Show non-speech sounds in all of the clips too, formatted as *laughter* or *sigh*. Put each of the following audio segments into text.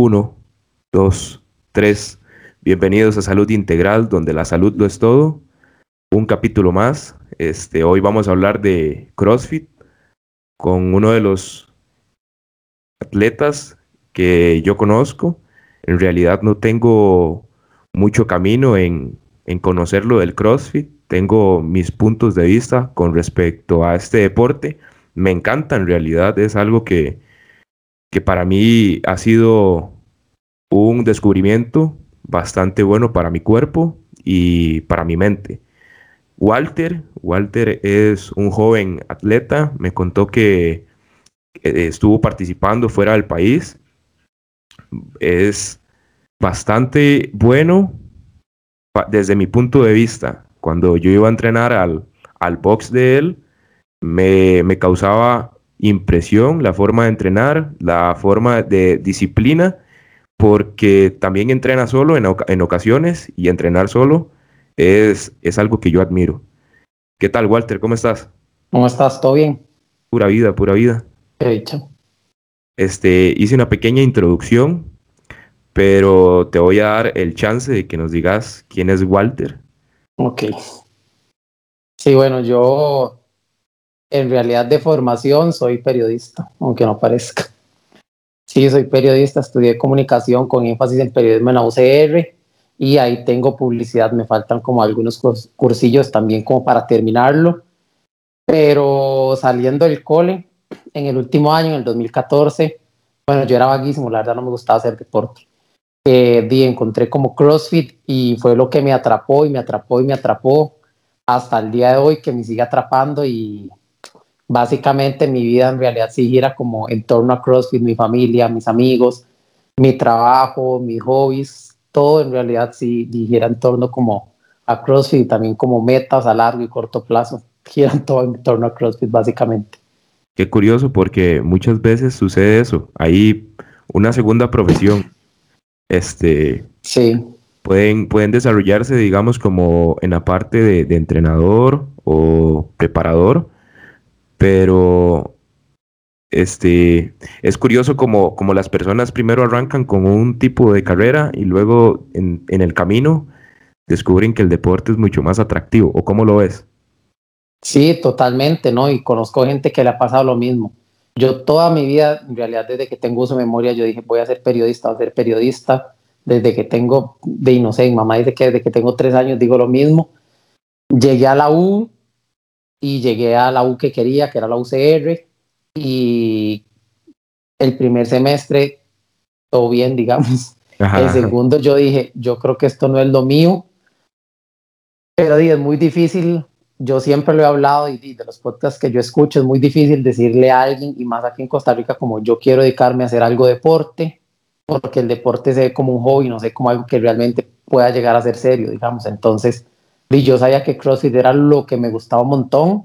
Uno, dos, tres. Bienvenidos a Salud Integral, donde la salud lo es todo. Un capítulo más. Este, hoy vamos a hablar de CrossFit con uno de los atletas que yo conozco. En realidad no tengo mucho camino en, en conocerlo del CrossFit. Tengo mis puntos de vista con respecto a este deporte. Me encanta en realidad, es algo que, que para mí ha sido un descubrimiento bastante bueno para mi cuerpo y para mi mente. Walter, Walter es un joven atleta, me contó que eh, estuvo participando fuera del país. Es bastante bueno desde mi punto de vista. Cuando yo iba a entrenar al, al box de él, me, me causaba impresión, la forma de entrenar, la forma de disciplina, porque también entrena solo en, ocasiones y entrenar solo es, es algo que yo admiro. ¿Qué tal, Walter? ¿Cómo estás? ¿Cómo estás? ¿Todo bien? Pura vida, pura vida. He dicho. Este, hice una pequeña introducción, pero te voy a dar el chance de que nos digas quién es Walter. Ok. Sí, bueno, yo en realidad de formación soy periodista, aunque no parezca. Sí, soy periodista, estudié comunicación con énfasis en periodismo en la UCR y ahí tengo publicidad, me faltan como algunos cursillos también como para terminarlo, pero saliendo del cole, en el último año, en el 2014, bueno, yo era vaguísimo, la verdad no me gustaba hacer deporte. Eh, encontré como CrossFit y fue lo que me atrapó y me atrapó y me atrapó hasta el día de hoy que me sigue atrapando y básicamente mi vida en realidad sí gira como en torno a CrossFit, mi familia, mis amigos, mi trabajo, mis hobbies, todo en realidad sí gira en torno como a CrossFit y también como metas a largo y corto plazo, *laughs* giran todo en torno a CrossFit básicamente. Qué curioso porque muchas veces sucede eso, hay una segunda profesión, este, sí. pueden, pueden desarrollarse digamos como en la parte de, de entrenador o preparador, pero este, es curioso como, como las personas primero arrancan con un tipo de carrera y luego en, en, el camino descubren que el deporte es mucho más atractivo. ¿O cómo lo ves? Sí, totalmente, ¿no? Y conozco gente que le ha pasado lo mismo. Yo toda mi vida, en realidad desde que tengo uso de memoria, yo dije voy a ser periodista, voy a ser periodista. Desde que tengo, de no sé, mamá dice que desde que tengo tres años digo lo mismo. Llegué a la U, y llegué a la U que quería, que era la UCR, y el primer semestre, todo bien, digamos. *laughs* El segundo yo dije, yo creo que esto no es lo mío, pero es muy difícil, yo siempre lo he hablado y, de los podcasts que yo escucho, es muy difícil decirle a alguien, y más aquí en Costa Rica, como yo quiero dedicarme a hacer algo de deporte, porque el deporte se ve como un hobby, no sé, como algo que realmente pueda llegar a ser serio, digamos. Entonces, y yo sabía que CrossFit era lo que me gustaba un montón.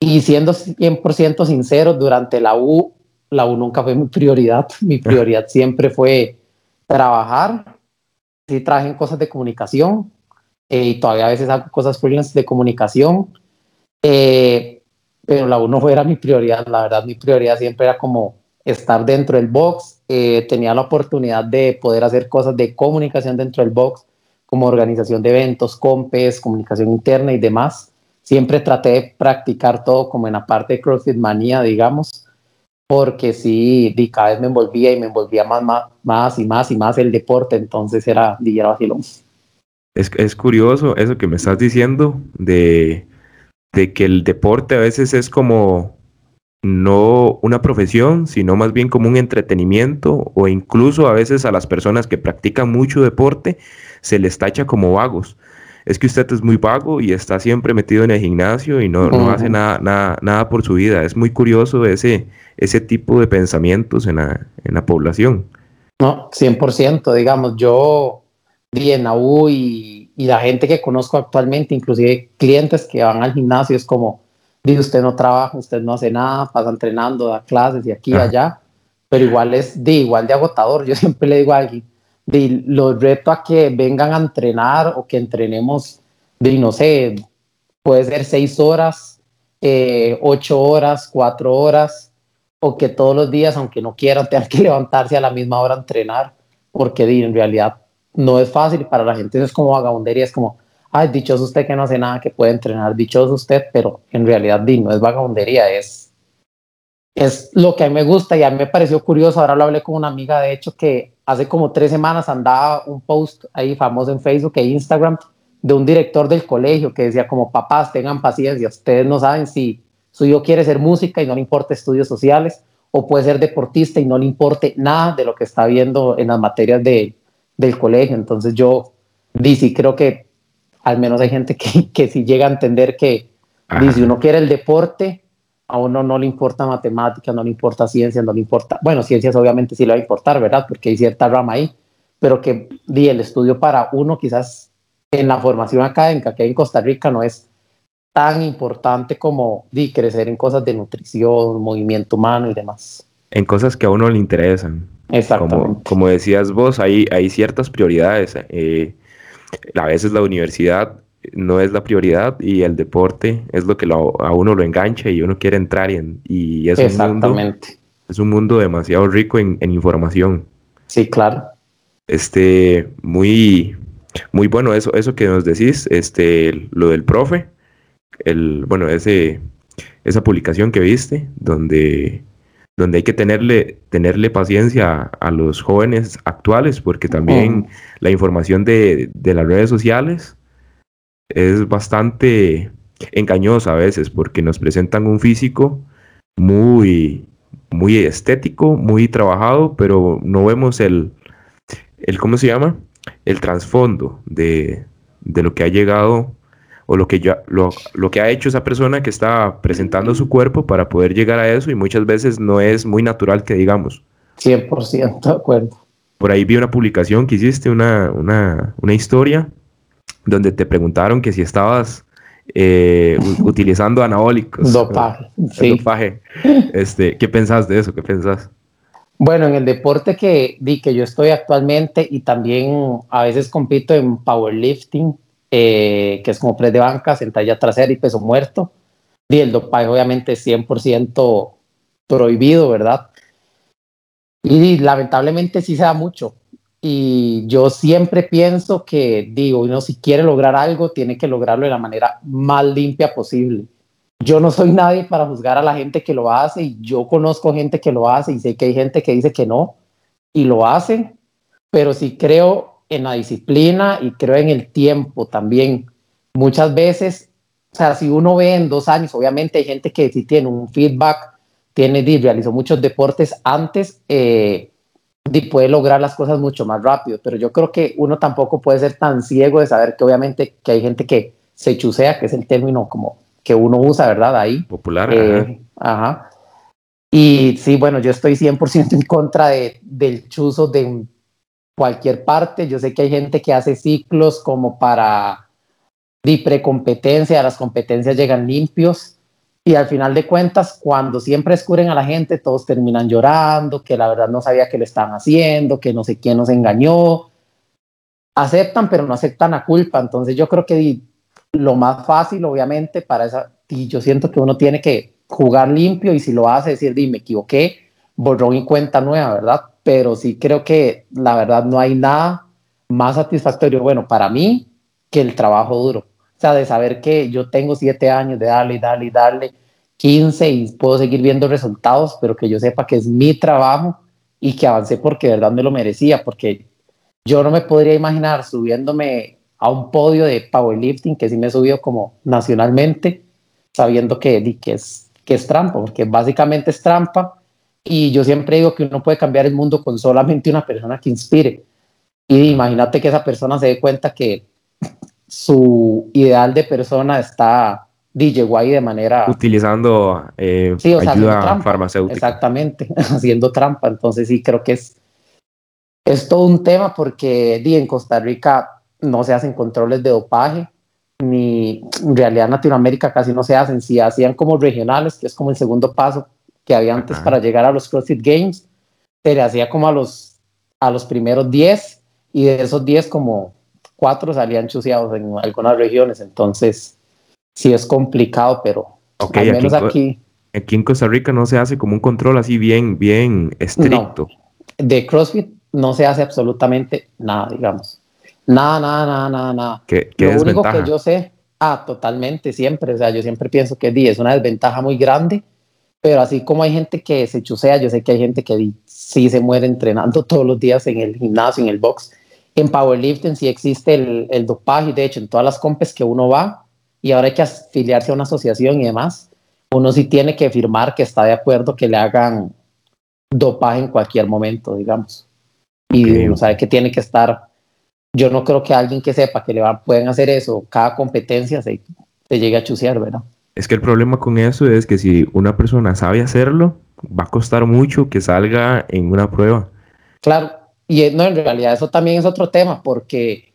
Y siendo 100% sincero, durante la U, la U nunca fue mi prioridad. *laughs* Mi prioridad siempre fue trabajar. Sí traje en cosas de comunicación eh, y todavía a veces hago cosas freelance de comunicación. Eh, pero la U no era mi prioridad. La verdad, mi prioridad siempre era como estar dentro del box. Eh, tenía la oportunidad de poder hacer cosas de comunicación dentro del box como organización de eventos, compes, comunicación interna y demás. Siempre traté de practicar todo como en la parte de CrossFit manía, digamos, porque sí, cada vez me envolvía y me envolvía más, más, más y más y más el deporte, entonces era, era vacilón. Es, es curioso eso que me estás diciendo de, de que el deporte a veces es como no una profesión, sino más bien como un entretenimiento o incluso a veces a las personas que practican mucho deporte se les tacha como vagos. Es que usted es muy vago y está siempre metido en el gimnasio y no, no hace nada, nada, nada por su vida. Es muy curioso ese, ese tipo de pensamientos en la, en la población. No, 100%, digamos, yo vi en la U y, y la gente que conozco actualmente, inclusive clientes que van al gimnasio, es como, dice usted no trabaja, usted no hace nada, pasa entrenando, da clases y aquí y allá, pero igual es de igual de agotador. *laughs* Yo siempre le digo a alguien, de, los reto a que vengan a entrenar o que entrenemos, de no sé, puede ser seis horas, eh, ocho horas, cuatro horas, o que todos los días, aunque no quieran, *laughs* tengan que levantarse a la misma hora a entrenar, porque en realidad no es fácil para la gente, eso es como vagabundería, es como, ay, dichoso usted que no hace nada, que puede entrenar, dichoso usted, pero en realidad no es vagabundería, es, es lo que a mí me gusta y a mí me pareció curioso, ahora lo hablé con una amiga, de hecho, que hace como tres semanas andaba un post ahí famoso en Facebook e Instagram de un director del colegio que decía como papás tengan paciencia, ustedes no saben si su hijo quiere ser música y no le importa estudios sociales o puede ser deportista y no le importe nada de lo que está viendo en las materias de, del colegio. Entonces yo sí creo que al menos hay gente que, *laughs* que sí llega a entender que si uno quiere el deporte, a uno no le importa matemática, no le importa ciencia, no le importa, bueno, ciencias obviamente sí le va a importar, ¿verdad? Porque hay cierta rama ahí, pero que di el estudio para uno quizás en la formación académica que hay en Costa Rica no es tan importante como di crecer en cosas de nutrición, movimiento humano y demás. En cosas que a uno le interesan. Exactamente. Como, como decías vos, hay, hay ciertas prioridades. Eh, a veces la universidad no es la prioridad y el deporte es lo que a uno lo engancha y uno quiere entrar y, y es, Un mundo, es un mundo demasiado rico en, información. Sí, claro. Este, muy, muy bueno eso, eso que nos decís, este, lo del profe, el, bueno, ese, esa publicación que viste, donde, donde hay que tenerle, tenerle paciencia a, los jóvenes actuales, porque también la información de, de las redes sociales es bastante engañosa a veces porque nos presentan un físico muy, muy estético, muy trabajado, pero no vemos el, el ¿cómo se llama? El trasfondo de, de, lo que ha llegado o lo que, ya, lo, lo, que ha hecho esa persona que está presentando su cuerpo para poder llegar a eso y muchas veces no es muy natural que digamos. 100% de acuerdo. Por ahí vi una publicación que hiciste, una, una, una historia donde te preguntaron que si estabas eh, *laughs* utilizando anabólicos. Dopaje. Sí. Dopaje. *laughs* Este, ¿Qué pensás de eso? ¿Qué pensás? Bueno, en el deporte que, di que yo estoy actualmente y también a veces compito en powerlifting, eh, que es como press de banca, sentalla trasera y peso muerto. Y el dopaje obviamente es 100% prohibido, ¿verdad? Y lamentablemente sí se da mucho. Y yo siempre pienso que, digo, uno si quiere lograr algo, tiene que lograrlo de la manera más limpia posible. Yo no soy nadie para juzgar a la gente que lo hace y yo conozco gente que lo hace y sé que hay gente que dice que no y lo hacen, pero sí creo en la disciplina y creo en el tiempo también. Muchas veces, o sea, si uno ve en dos años, obviamente hay gente que sí tiene un feedback, tiene, realizó muchos deportes antes, eh, y puede lograr las cosas mucho más rápido, pero yo creo que uno tampoco puede ser tan ciego de saber que obviamente que hay gente que se chusea, que es el término como que uno usa, ¿verdad? Ahí. Popular. Eh, ajá. Y sí, bueno, yo estoy 100% en contra de, del chuzo de cualquier parte. Yo sé que hay gente que hace ciclos como para de precompetencia, las competencias llegan limpios y al final de cuentas, cuando siempre escurren a la gente, todos terminan llorando, que la verdad no sabía que lo estaban haciendo, que no sé quién nos engañó. Aceptan, pero no aceptan la culpa. Entonces yo creo que lo más fácil, obviamente, para esa, y yo siento que uno tiene que jugar limpio y si lo hace, decir, di, me equivoqué, borrón y cuenta nueva, ¿verdad? Pero sí creo que la verdad no hay nada más satisfactorio, bueno, para mí, que el trabajo duro de saber que yo tengo siete años de darle, darle, darle, 15 y puedo seguir viendo resultados, pero que yo sepa que es mi trabajo y que avancé porque de verdad me lo merecía, porque yo no me podría imaginar subiéndome a un podio de powerlifting, que sí me he subido como nacionalmente, sabiendo que, que, es, que es trampa, porque básicamente es trampa. Y yo siempre digo que uno puede cambiar el mundo con solamente una persona que inspire. Y imagínate que esa persona se dé cuenta que su ideal de persona está DJ de manera... Utilizando eh, ayuda farmacéutica. Exactamente, *laughs* haciendo trampa. Entonces sí creo que es, es todo un tema porque en Costa Rica no se hacen controles de dopaje, ni en realidad en Latinoamérica casi no se hacen. Si hacían como regionales, que es como el segundo paso que había antes para llegar a los CrossFit Games, se le hacía como a los, a los primeros 10 y de esos 10 como cuatro salían chuseados en algunas regiones, entonces sí es complicado, pero al menos aquí, aquí en Costa Rica no se hace como un control así bien, bien estricto. De CrossFit no se hace absolutamente nada, digamos. Nada, nada, nada, nada, nada. ¿Qué, qué Lo único que yo sé, ah, totalmente, siempre. O sea, yo siempre pienso que es una desventaja muy grande, pero así como hay gente que se chusea, yo sé que hay gente que sí se muere entrenando *laughs* todos los días en el gimnasio, en el box. En powerlifting sí existe el, el dopaje, de hecho, en todas las compes que uno va, y ahora hay que afiliarse a una asociación y demás, uno sí tiene que firmar que está de acuerdo que le hagan dopaje en cualquier momento, digamos. Y uno sabe que tiene que estar. Yo no creo que alguien que sepa que le van, pueden hacer eso, cada competencia se, se llegue a chusear, ¿verdad? Es que el problema con eso es que si una persona sabe hacerlo, va a costar mucho que salga en una prueba. Claro, y no, en realidad eso también es otro tema, porque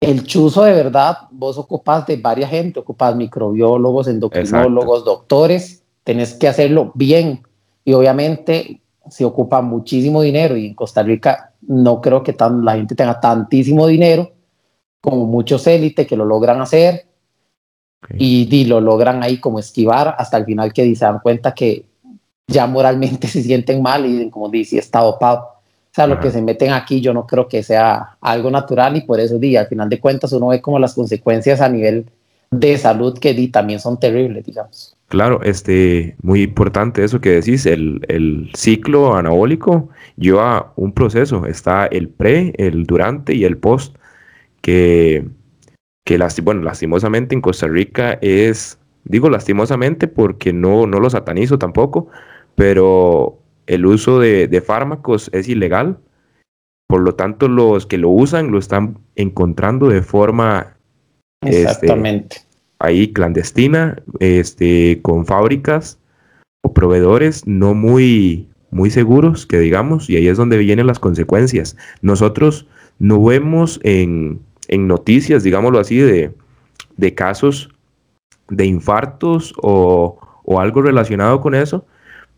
el chuzo de verdad, vos ocupas de varias gente, ocupas microbiólogos, endocrinólogos, doctores, tenés que hacerlo bien. Y obviamente se ocupa muchísimo dinero y en Costa Rica no creo que tan, la gente tenga tantísimo dinero como muchos élites que lo logran hacer y, lo logran ahí como esquivar hasta el final que se dan cuenta que ya moralmente *laughs* se sienten mal y dicen como dice está dopado. O sea, lo que se meten aquí yo no creo que sea algo natural y por eso di, al final de cuentas uno ve como las consecuencias a nivel de salud que di, también son terribles, digamos. Claro, este, muy importante eso que decís, el, el, ciclo anabólico lleva un proceso, está el pre, el durante y el post, que, que bueno, lastimosamente en Costa Rica es, digo lastimosamente porque no, no lo satanizo tampoco, pero el uso de, fármacos es ilegal, por lo tanto los que lo usan lo están encontrando de forma este, Exactamente. ahí clandestina, este, con fábricas o proveedores no muy, muy seguros, que digamos, y ahí es donde vienen las consecuencias. Nosotros no vemos en, noticias, digámoslo así, de, de casos de infartos o, o, algo relacionado con eso,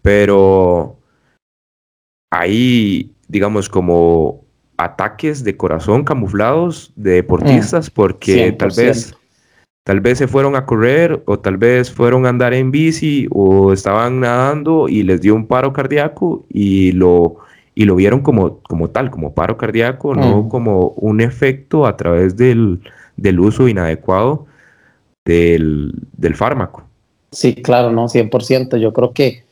pero hay, digamos, como ataques de corazón camuflados de deportistas mm, porque tal vez tal vez se fueron a correr o tal vez fueron a andar en bici o estaban nadando y les dio un paro cardíaco y lo y lo vieron como, como tal, como paro cardíaco, no mm. como un efecto a través del, del uso inadecuado del, del, fármaco. Sí, claro, no, 100%. Yo creo que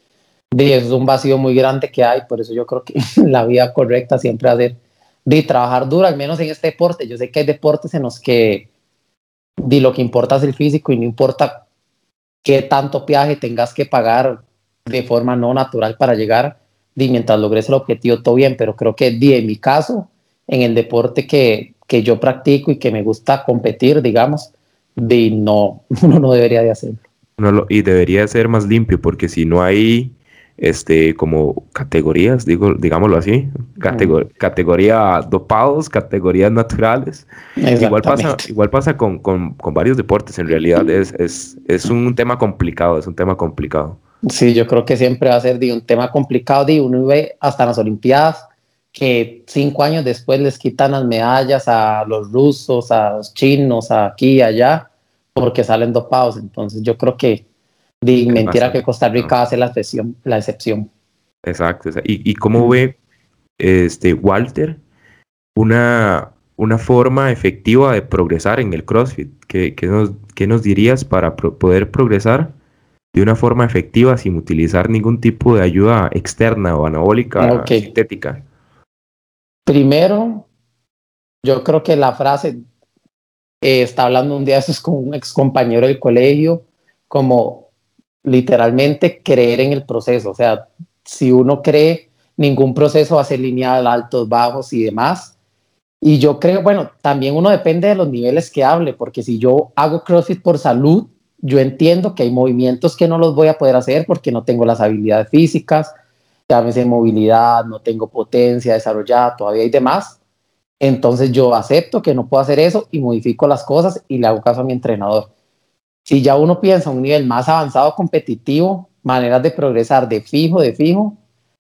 es un vacío muy grande que hay, por eso yo creo que *laughs* la vía correcta siempre es de, de trabajar duro, al menos en este deporte. Yo sé que hay deportes en los que de lo que importa es el físico y no importa qué tanto viaje tengas que pagar de forma no natural para llegar, y mientras logres el objetivo, todo bien, pero creo que di, en mi caso, en el deporte que, que yo practico y que me gusta competir, digamos, de no, *laughs* uno no debería de hacerlo. Y debería ser más limpio, porque si no hay este, como categorías, digo, digámoslo así, categoría dopados, categorías naturales. Igual pasa, igual pasa con, con, con, varios deportes, en realidad es, es, es, un tema complicado, es un tema complicado. Sí, yo creo que siempre va a ser un tema complicado, de uno ve hasta las Olimpiadas que cinco años después les quitan las medallas a los rusos, a los chinos, aquí y allá, porque salen dopados. Entonces yo creo que de mentira que Costa Rica hace la excepción. La excepción. Exacto. ¿Y, y cómo ve este, Walter una, una forma efectiva de progresar en el CrossFit? ¿Qué, qué, nos, qué nos, dirías para poder progresar de una forma efectiva sin utilizar ningún tipo de ayuda externa o anabólica sintética? Primero, yo creo que la frase eh, está hablando un día eso es con un ex compañero del colegio, como literalmente creer en el proceso. O sea, si uno cree, ningún proceso va a ser lineal, altos, bajos y demás. Y yo creo, bueno, también uno depende de los niveles que hable, porque si yo hago CrossFit por salud, yo entiendo que hay movimientos que no los voy a poder hacer porque no tengo las habilidades físicas, llámese movilidad, no tengo potencia desarrollada todavía y demás. Entonces yo acepto que no puedo hacer eso y modifico las cosas y le hago caso a mi entrenador. Si ya uno piensa un nivel más avanzado competitivo, maneras de progresar de fijo, de fijo,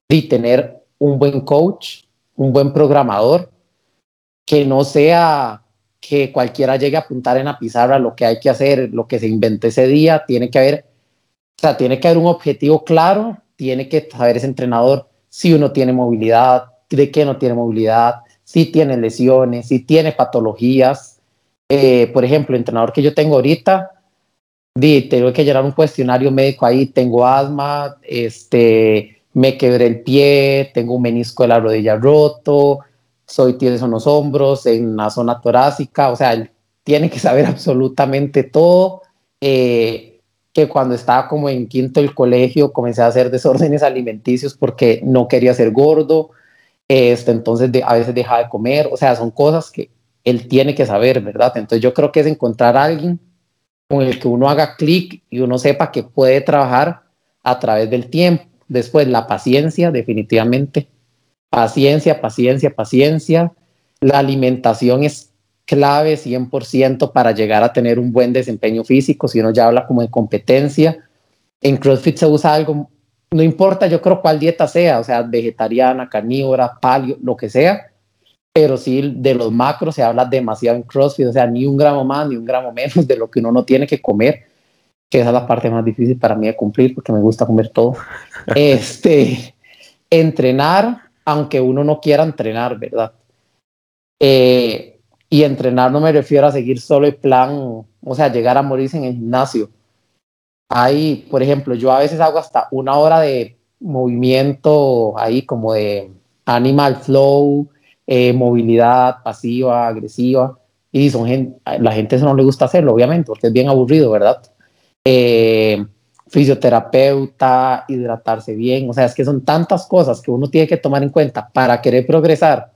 y tener un buen coach, un buen programador, que no sea que cualquiera llegue a apuntar en la pizarra lo que hay que hacer, lo que se inventó ese día, tiene que haber O sea, tiene que haber un objetivo claro, tiene que saber ese entrenador si uno tiene movilidad, de qué no tiene movilidad, si tiene lesiones, si tiene patologías. Eh, por ejemplo, el entrenador que yo tengo ahorita, di, tengo que llenar un cuestionario médico ahí, tengo asma, este, me quebré el pie, tengo un menisco de la rodilla roto, soy tieso en los hombros, en la zona torácica, o sea, él tiene que saber *laughs* absolutamente todo. Eh, que cuando estaba como en quinto del colegio comencé a hacer desórdenes alimenticios porque no quería ser gordo, este, entonces a veces dejaba de comer, o sea, son cosas que él tiene que saber, ¿verdad? Entonces yo creo que es encontrar a alguien con el que uno haga clic y uno sepa que puede trabajar a través del tiempo. Después, la paciencia, definitivamente. Paciencia, paciencia, paciencia. La alimentación es clave 100% para llegar a tener un buen desempeño físico, si uno ya habla como de competencia. En CrossFit se usa algo, no importa yo creo cuál dieta sea, o sea, vegetariana, carnívora, paleo, lo que sea, pero sí de los macros se habla demasiado en CrossFit, o sea, ni un gramo más ni un gramo menos de lo que uno no tiene que comer, que esa es la parte más difícil para mí de cumplir porque me gusta comer todo. *laughs* este, entrenar, aunque uno no quiera entrenar, ¿verdad? Eh, y entrenar no me refiero a seguir solo el plan, o sea, llegar a morirse en el gimnasio. Hay, por ejemplo, yo a veces hago hasta una hora de movimiento ahí como de animal flow, eh, movilidad pasiva, agresiva. Y son gente, la gente eso no le gusta hacerlo, obviamente, porque es bien aburrido, ¿verdad? Eh, fisioterapeuta, hidratarse bien, o sea, es que son tantas cosas que uno tiene que tomar en cuenta para querer progresar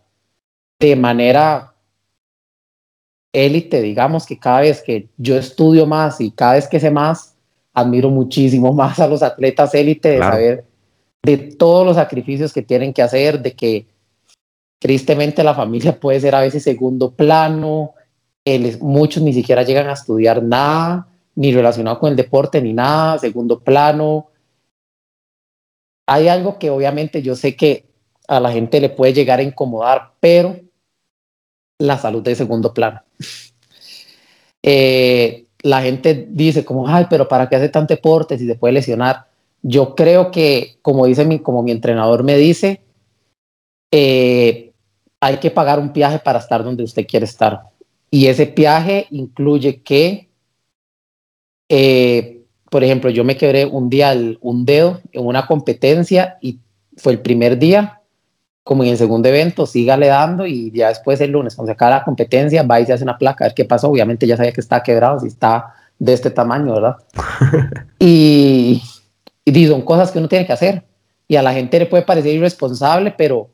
de manera élite, digamos que cada vez que yo estudio más y cada vez que sé más, admiro muchísimo *laughs* más a los atletas élite de saber de todos los sacrificios que tienen que hacer, de que tristemente la familia puede ser a veces segundo plano, muchos ni siquiera llegan a estudiar nada, ni relacionado con el deporte, ni nada, segundo plano. Hay algo que obviamente yo sé que a la gente le puede llegar a incomodar, pero la salud de segundo plano. *laughs* Eh, la gente dice como, ay, pero ¿para qué hace tanto deporte si se puede lesionar? Yo creo que, como dice mi, como mi entrenador me dice, eh, hay que pagar un viaje para estar donde usted quiere estar. Y ese viaje incluye que, eh, por ejemplo, yo me quebré un día un dedo en una competencia y fue el primer día como en el segundo evento, sígale dando y ya después el lunes, cuando se acaba la competencia, va y se hace una placa, a ver qué pasó. Obviamente ya sabía que está quebrado, si está de este tamaño, ¿verdad? *laughs* y, y son cosas que uno tiene que hacer. Y a la gente le puede parecer irresponsable, pero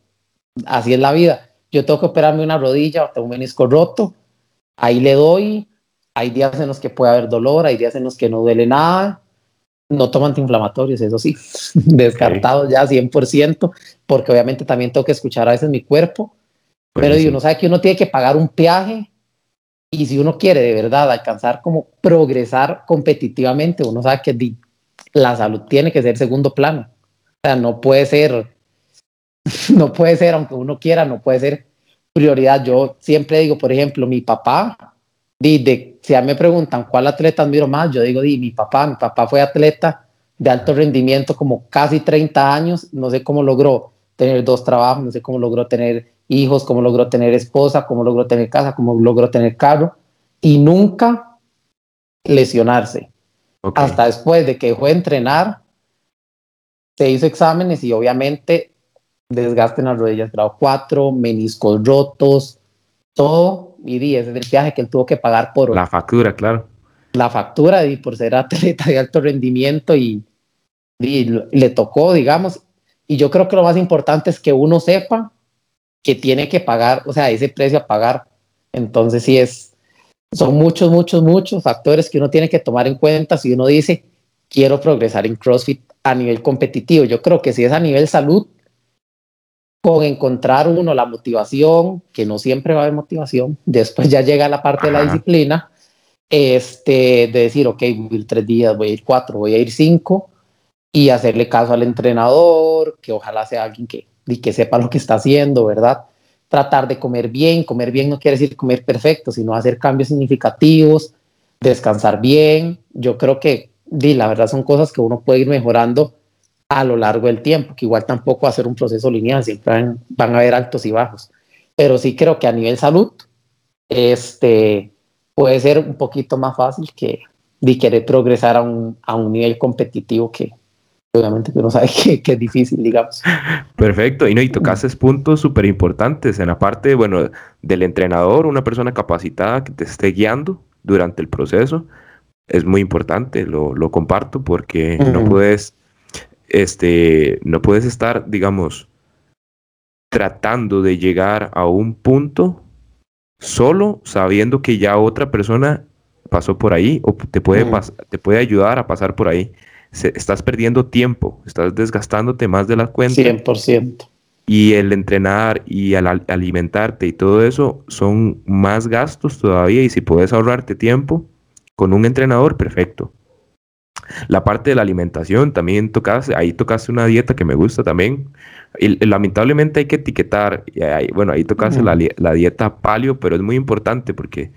así es la vida. Yo tengo que operarme una rodilla o tengo un menisco roto, ahí le doy. Hay días en los que puede haber dolor, hay días en los que no duele nada, no tomo antiinflamatorios, eso sí, *laughs* descartados ya 100%, porque obviamente también tengo que escuchar a veces mi cuerpo, pero uno sabe que uno tiene que pagar un peaje y si uno quiere de verdad alcanzar como progresar competitivamente, uno sabe que la salud tiene que ser segundo plano. O sea, no puede ser, *laughs* no puede ser, aunque uno quiera, no puede ser prioridad. Yo siempre digo, por ejemplo, mi papá de, si a mí me preguntan cuál atleta admiro más, yo digo, di, mi papá, mi papá fue atleta de alto rendimiento como casi 30 años, no sé cómo logró tener dos trabajos, no sé cómo logró tener hijos, cómo logró tener esposa, cómo logró tener casa, cómo logró tener carro y nunca lesionarse. Hasta después de que dejó de entrenar, se hizo exámenes y obviamente desgaste en las rodillas grado 4, meniscos rotos, todo y ese es el viaje que él tuvo que pagar por... La factura, claro. La factura y por ser atleta de alto rendimiento y, y le tocó, digamos. Y yo creo que lo más importante es que uno sepa que tiene que pagar, o sea, ese precio a pagar. Entonces sí es, son muchos, muchos, muchos factores que uno tiene que tomar en cuenta si uno dice, quiero progresar en CrossFit a nivel competitivo. Yo creo que si es a nivel salud, con encontrar uno la motivación, que no siempre va a haber motivación, *laughs* después ya llega la parte de la disciplina, este, de decir, ok, voy a ir tres días, voy a ir cuatro, voy a ir cinco, y hacerle caso al entrenador, que ojalá sea alguien que, que sepa lo que está haciendo, ¿verdad? Tratar de comer bien, comer bien no quiere decir comer perfecto, sino hacer cambios significativos, descansar bien. Yo creo que di, la verdad son cosas que uno puede ir mejorando a lo largo del tiempo, que igual tampoco va a ser un proceso lineal, siempre van, a haber altos y bajos. Pero sí creo que a nivel salud, este, puede ser un poquito más fácil que de querer progresar a un, a un nivel competitivo que, obviamente que uno sabe *laughs* que, es difícil, digamos. Perfecto, y no, y tocaste puntos súper importantes en la parte, bueno, del entrenador, una persona capacitada que te esté guiando durante el proceso, es muy importante, lo, lo comparto, porque no puedes, este, no puedes estar, digamos, tratando de llegar a un punto solo sabiendo que ya otra persona pasó por ahí o te puede, te puede ayudar a pasar por ahí estás perdiendo tiempo, estás desgastándote más de la cuenta. 100%. Y el entrenar y al alimentarte y todo eso son más gastos todavía y si puedes ahorrarte tiempo con un entrenador, perfecto. La parte de la alimentación también tocaste, ahí tocaste una dieta que me gusta también. Y, lamentablemente hay que etiquetar, y bueno, ahí tocaste la, la, dieta palio, pero es muy importante porque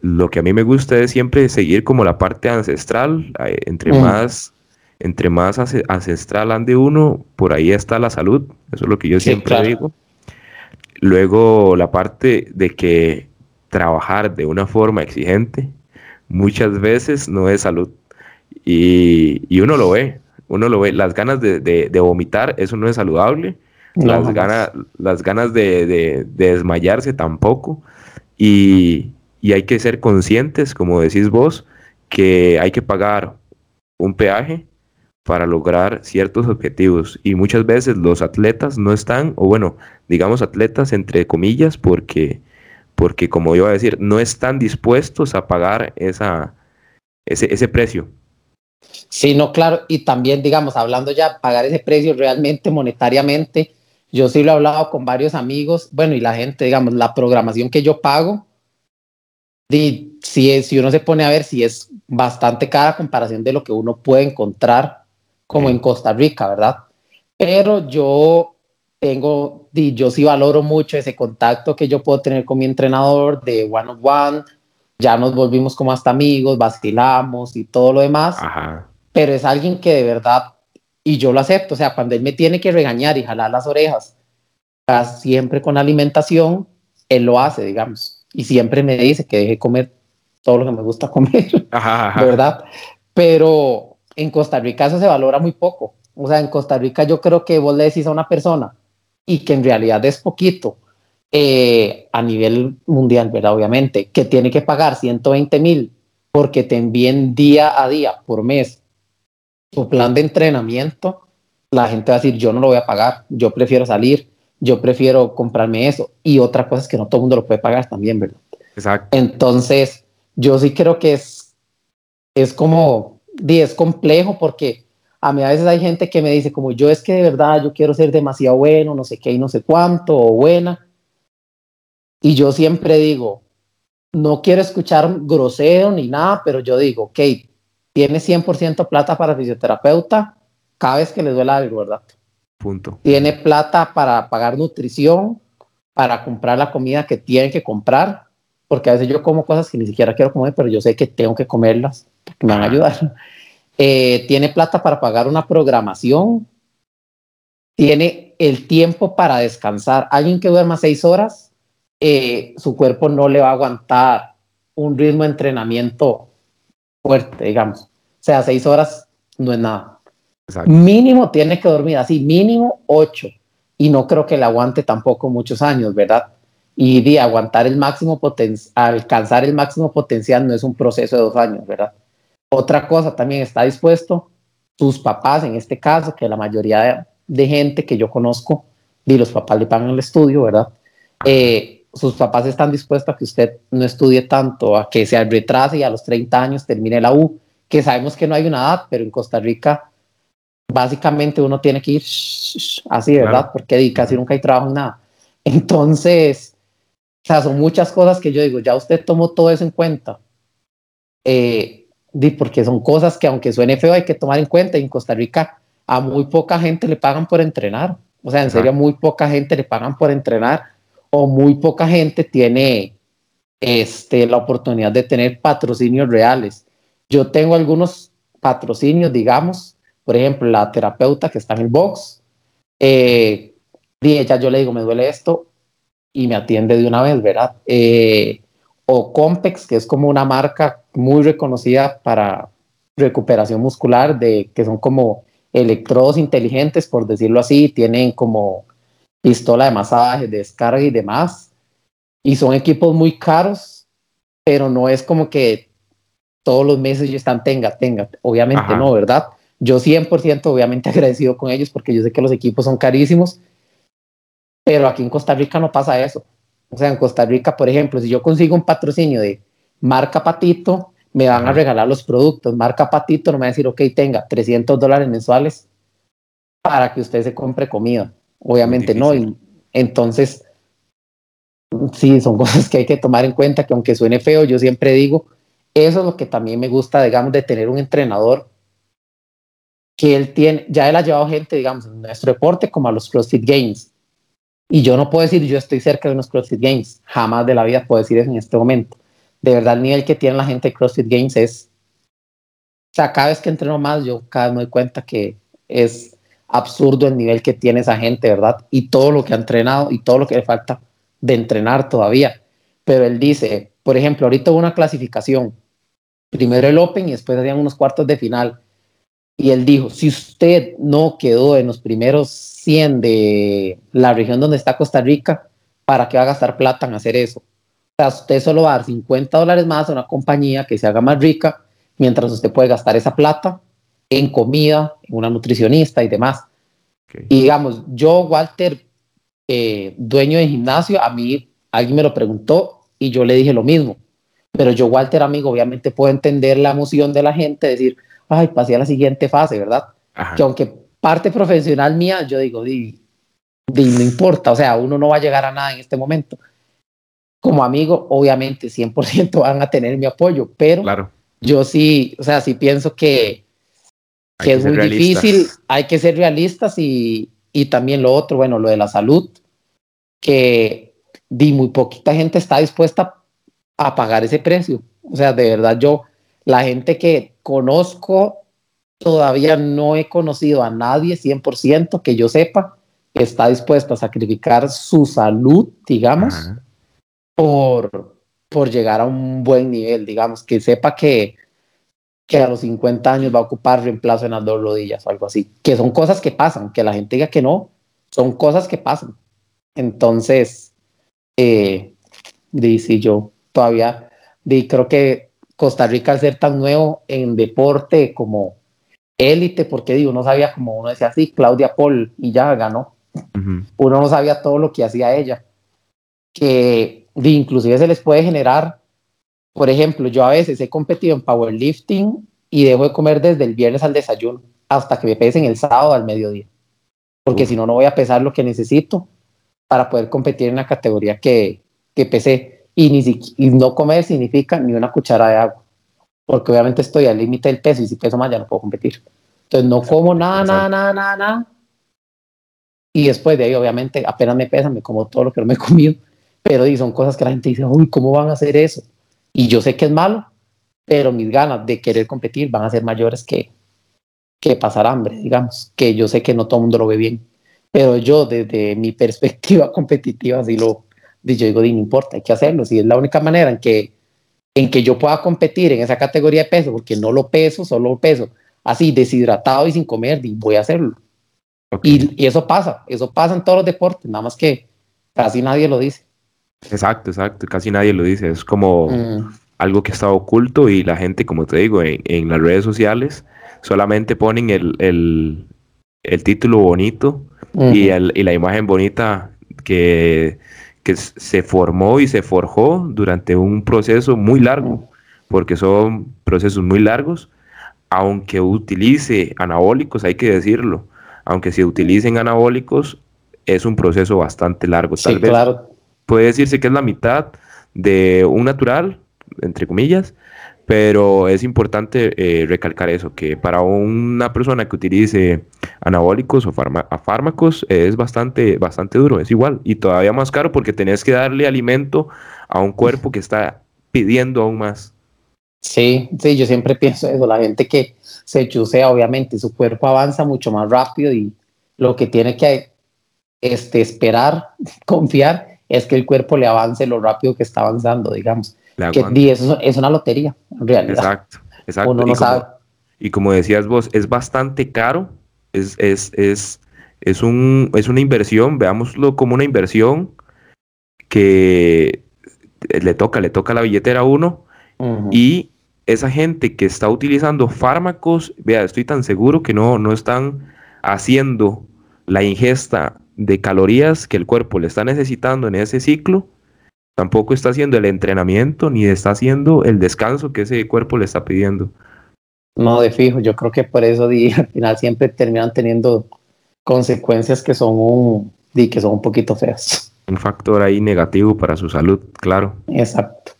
lo que a mí me gusta es siempre seguir como la parte ancestral, eh, entre más entre más ancestral ande uno, por ahí está la salud. Eso es lo que yo siempre digo. Luego la parte de que trabajar de una forma exigente muchas veces no es salud. Y, uno lo ve, uno lo ve. Las ganas de, vomitar, eso no es saludable. las, ganas, las ganas de, desmayarse tampoco. Y, y hay que ser conscientes, como decís vos, que hay que pagar un peaje para lograr ciertos objetivos. Y muchas veces los atletas no están, o bueno, digamos atletas entre comillas, porque, porque como iba a decir, no están dispuestos a pagar esa, ese, ese precio. Sí, no, claro. Y también, digamos, hablando ya, pagar ese precio realmente monetariamente, yo sí lo he hablado con varios amigos, bueno, y la gente, digamos, la programación que yo pago, y si, es, si uno se pone a ver si es bastante cara comparación de lo que uno puede encontrar como en Costa Rica, ¿verdad? Pero yo tengo, yo sí valoro mucho ese contacto que yo puedo tener con mi entrenador de one on one. Ya nos volvimos como hasta amigos, vacilamos y todo lo demás. Pero es alguien que de verdad, y yo lo acepto, o sea, cuando él me tiene que regañar y jalar las orejas, siempre con alimentación, él lo hace, digamos. Y siempre me dice que deje comer todo lo que me gusta comer, *laughs* ¿verdad? Pero en Costa Rica eso se valora muy poco. O sea, en Costa Rica yo creo que vos le decís a una persona y que en realidad es poquito eh, a nivel mundial, ¿verdad? Obviamente, que tiene que pagar 120 mil porque te envíen día a día por mes tu plan de entrenamiento, la gente va a decir, yo no lo voy a pagar, yo prefiero salir, yo prefiero comprarme eso. Y otra cosa es que no todo el mundo lo puede pagar también, ¿verdad? Exacto. Entonces, yo sí creo que es, es como es complejo porque a mí a veces hay gente que me dice como yo es que de verdad yo quiero ser demasiado bueno, no sé qué y no sé cuánto, o buena. Y yo siempre digo, no quiero escuchar grosero ni nada, pero yo digo, ok, tiene 100% plata para fisioterapeuta cada vez que le duele algo, ¿verdad? Punto. Tiene plata para pagar nutrición, para comprar la comida que tiene que comprar, porque a veces yo como cosas que ni siquiera quiero comer, pero yo sé que tengo que comerlas porque me van a ayudar. Eh, tiene plata para pagar una programación, tiene el tiempo para descansar. Alguien que duerma seis horas, eh, su cuerpo no le va a aguantar un ritmo de entrenamiento fuerte, digamos. O sea, seis horas no es nada. Mínimo tiene que dormir así, mínimo ocho. Y no creo que le aguante tampoco muchos años, ¿verdad? Y de aguantar el máximo potencial, alcanzar el máximo potencial no es un proceso de dos años, ¿verdad? Otra cosa también está dispuesto, sus papás en este caso, que la mayoría de, gente que yo conozco, y los papás le pagan el estudio, ¿verdad? Eh, sus papás están dispuestos a que usted no estudie tanto, a que se retrase y a los 30 años termine la U, que sabemos que no hay una edad, pero en Costa Rica básicamente uno tiene que ir así, ¿verdad? Porque casi nunca hay trabajo en nada. Entonces, o sea, son muchas cosas que yo digo, ya usted tomó todo eso en cuenta. Eh, porque son cosas que aunque suene feo hay que tomar en cuenta. Y en Costa Rica a muy poca gente le pagan por entrenar. O sea, en serio, a muy poca gente le pagan por entrenar o muy poca gente tiene este, la oportunidad de tener patrocinios reales. Yo tengo algunos patrocinios, digamos, por ejemplo, la terapeuta que está en el box, eh, y ella yo le digo, me duele esto, y me atiende de una vez, ¿verdad? Eh, o Compex, que es como una marca muy reconocida para recuperación muscular, de, que son como electrodos inteligentes, por decirlo así, tienen como pistola de masaje, descarga y demás. Y son equipos muy caros, pero no es como que todos los meses yo están, tenga, tenga. Obviamente no, ¿verdad? Yo 100% obviamente *laughs* agradecido con ellos porque yo sé que los equipos son carísimos, pero aquí en Costa Rica no pasa eso. O sea, en Costa Rica, por ejemplo, si yo consigo un patrocinio de marca Patito, me van a regalar los productos. Marca Patito no me va a decir, ok, tenga 300 dólares mensuales para que usted se compre comida. Obviamente no. Y entonces, sí, son *laughs* cosas que hay que tomar en cuenta, que aunque suene feo, yo siempre digo, eso es lo que también me gusta, digamos, de tener un entrenador que él tiene, ya él ha llevado gente, digamos, en nuestro deporte como a los CrossFit Games. Y yo no puedo decir, yo estoy cerca de unos CrossFit Games, jamás de la vida puedo decir eso en este momento. De verdad, el nivel que tiene la gente de CrossFit Games es, o sea, cada vez que entreno más, yo cada vez me doy cuenta que es absurdo el nivel que tiene esa gente, ¿verdad? Y todo lo que ha entrenado y todo lo que le falta de entrenar todavía. Pero él dice, por ejemplo, ahorita hubo una clasificación, primero el Open y después hacían unos cuartos de final. Y él dijo, si usted no quedó en los primeros 100 de la región donde está Costa Rica, ¿para qué va a gastar plata en hacer eso? O sea, usted solo va a dar 50 dólares más a una compañía que se haga más rica, mientras usted puede gastar esa plata en comida, en una nutricionista y demás. Y digamos, yo, Walter, eh, dueño de gimnasio, a mí alguien me lo preguntó y yo le dije lo mismo. Pero yo, Walter, amigo, obviamente puedo entender la emoción de la gente, decir, ay, pasé a la siguiente fase, ¿verdad? Que aunque parte profesional mía, yo digo, di, no importa, o sea, uno no va a llegar a nada en este momento. Como amigo, obviamente, 100% van a tener mi apoyo, pero claro. yo sí, o sea, sí pienso que, que, es muy difícil, hay que ser realistas y, y también lo otro, bueno, lo de la salud, que di, muy poquita gente está dispuesta a pagar ese precio. O sea, de verdad, yo, la gente que conozco, todavía no he conocido a nadie 100% que yo sepa que está dispuesto a sacrificar su salud, digamos, por, por llegar a un buen nivel, digamos, que sepa que, que a los 50 años va a ocupar reemplazo en las dos rodillas o algo así, que son cosas que pasan, que la gente diga que no, son cosas que pasan. Entonces, eh, dice yo todavía, di, creo que Costa Rica al ser tan nuevo en deporte como élite, porque digo, uno sabía como uno decía así, Claudia Paul y ya ganó. Uno no sabía todo lo que hacía ella. Que inclusive se les puede generar, por ejemplo, yo a veces he competido en powerlifting y dejo de comer desde el viernes al desayuno hasta que me pesen el sábado al mediodía. Porque si no, no voy a pesar lo que necesito para poder competir en la categoría que, que pesé y, ni no comer significa ni una cuchara de agua, porque obviamente estoy al límite del peso y si peso más ya no puedo competir. Entonces no como nada, nada, nada, nada, nada. Y después de ahí, obviamente, apenas me pesa, me como todo lo que no me he comido. Pero son cosas que la gente dice, uy, ¿cómo van a hacer eso? Y yo sé que es malo, pero mis ganas de querer competir van a ser mayores que, que pasar hambre, digamos, que yo sé que no todo el mundo lo ve bien. Pero yo, desde *laughs* mi perspectiva competitiva, sí lo, yo digo, no importa, hay que hacerlo. Si es la única manera en que, en que yo pueda competir en esa categoría de peso, porque no lo peso, solo peso así deshidratado y sin comer, voy a hacerlo. Y, eso pasa, eso pasa en todos los deportes, nada más que casi nadie lo dice. Exacto, exacto, casi nadie lo dice. Es como mm. algo que está oculto y la gente, como te digo, en, las redes sociales solamente ponen el, el, el título bonito y, el, y la imagen bonita que que se formó y se forjó durante un proceso muy largo, porque son procesos muy largos, aunque utilice anabólicos, hay que decirlo, aunque se utilicen anabólicos, es un proceso bastante largo. Tal vez claro. Puede decirse que es la mitad de un natural, entre comillas, pero es importante eh, recalcar eso, que para una persona que utilice anabólicos o fármacos es bastante, bastante duro, es igual. Y todavía más caro porque tenés que darle alimento a un cuerpo que está pidiendo aún más. Sí, sí, yo siempre *laughs* pienso eso, la gente que se chusea, obviamente, su cuerpo avanza mucho más rápido y lo que tiene que este, esperar, *laughs* confiar, es que el cuerpo le avance lo rápido que está avanzando, digamos. Que, y eso es una lotería, en realidad. Exacto, exacto. Uno no y, sabe. Como, y como decías vos, es bastante caro, es, es, es, es, un, es una inversión, veámoslo como una inversión que le toca, le toca la billetera a uno y esa gente que está utilizando fármacos, vea, estoy tan seguro que no, no están haciendo la ingesta de calorías que el cuerpo le está necesitando en ese ciclo, tampoco está haciendo el entrenamiento ni está haciendo el descanso que ese cuerpo le está pidiendo. No, de fijo, yo creo que por eso di, *laughs* al final siempre terminan teniendo consecuencias que son un, di, que son un poquito feas. Un factor ahí negativo para su salud, claro. Exacto.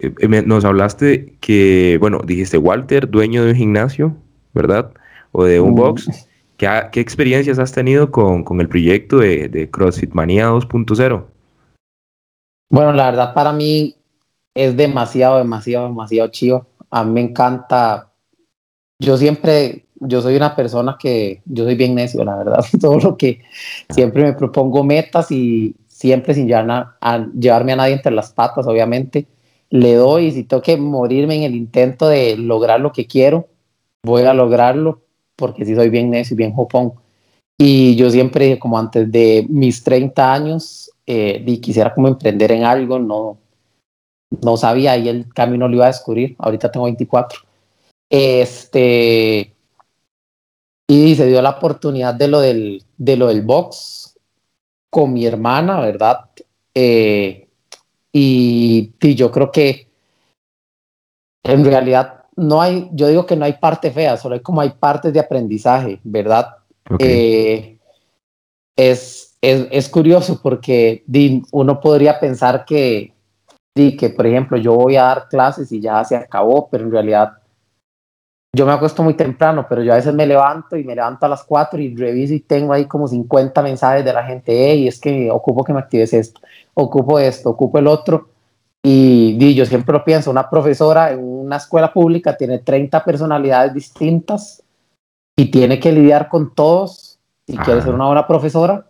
Eh, eh, nos hablaste que, bueno, dijiste Walter, dueño de un gimnasio, ¿verdad? O de un mm. box. *laughs* ¿Qué, ¿Qué, experiencias has tenido con, con el proyecto de, de CrossFit Manía 2.0? Bueno, la verdad para mí es demasiado, demasiado, demasiado chido. A mí me encanta. Yo siempre, yo soy una persona que, yo soy bien necio, la verdad. *laughs* Todo lo que siempre me propongo metas y siempre sin llevar a, llevarme a nadie entre las patas, obviamente le doy y si tengo que morirme en el intento de lograr lo que quiero, voy a lograrlo porque si soy bien necio y bien jopón. Y yo siempre, como antes de mis 30 años, eh, y quisiera como emprender en algo, no, no sabía y el camino lo iba a descubrir. Ahorita tengo 24. Este, y se dio la oportunidad de lo del, de lo del box con mi hermana, ¿verdad? Eh, y, yo creo que en realidad no hay, yo digo que no hay parte fea, solo hay como hay partes de aprendizaje, ¿verdad? Eh, es, es, es, curioso porque uno podría pensar que, que, por ejemplo, yo voy a dar clases y ya se acabó, pero en realidad yo me acuesto muy temprano, pero yo a veces me levanto y me levanto a las 4 y reviso y tengo ahí como 50 mensajes de la gente, hey, es que ocupo que me actives esto, ocupo esto, ocupo el otro. Y, yo siempre lo pienso, una profesora en una escuela pública tiene 30 personalidades distintas y tiene que lidiar con todos y quiere ser una buena profesora.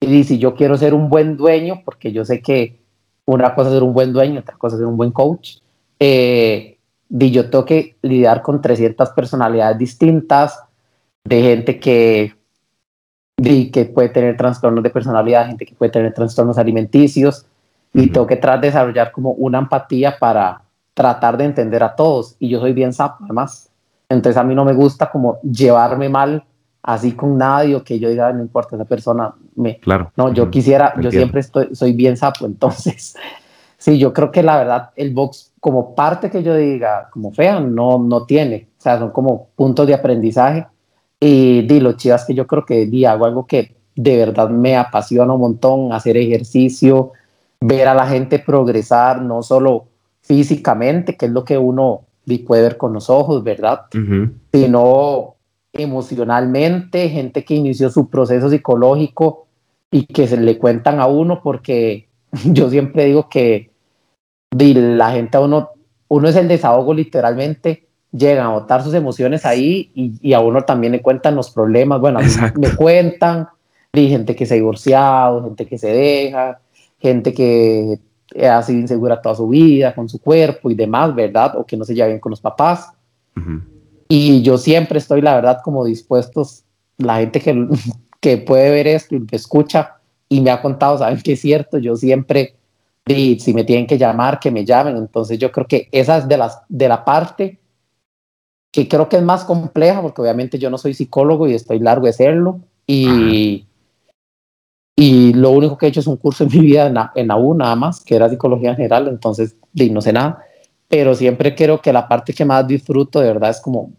Y dice, yo quiero ser un buen dueño, porque yo sé que una cosa es ser un buen dueño, otra cosa es ser un buen coach. Eh, y yo tengo que lidiar con 300 personalidades distintas, de gente que, de, que puede tener trastornos de personalidad, gente que puede tener trastornos alimenticios, y tengo que tratar de desarrollar como una empatía para tratar de entender a todos. Y yo soy bien sapo, además. Entonces a mí no me gusta como llevarme mal así con nadie o que yo diga, no importa, esa persona me... Claro. No, yo quisiera, yo siempre estoy, soy bien sapo, *laughs* entonces Sí, yo creo que la verdad el box como parte que yo diga como fea no, no tiene, o sea, son como puntos de aprendizaje y di lo chivas que yo creo que di hago algo que de verdad me apasiona un montón, hacer ejercicio, ver a la gente progresar, no solo físicamente, que es lo que uno puede ver con los ojos, ¿verdad? Sino emocionalmente, gente que inició su proceso psicológico y que se le cuentan a uno porque *laughs* yo siempre digo que la gente a uno, uno es el desahogo literalmente, llegan a botar sus emociones ahí y, a uno también le cuentan los problemas, bueno, me cuentan, y gente que se ha divorciado, gente que se deja, gente que ha sido insegura toda su vida con su cuerpo y demás, ¿verdad? O que no se lleva bien con los papás. Y yo siempre estoy, la verdad, como dispuestos, la gente que, *laughs* que puede ver esto y me escucha, y me ha contado, saben que es cierto, yo siempre, y si me tienen que llamar, que me llamen, entonces yo creo que esa es de, las, de la parte que creo que es más compleja, porque obviamente yo no soy psicólogo y estoy largo de serlo, y, y lo único que he hecho es un curso en mi vida en la, en U nada más, que era psicología en general, entonces no sé nada, pero siempre creo que la parte que más disfruto de verdad es como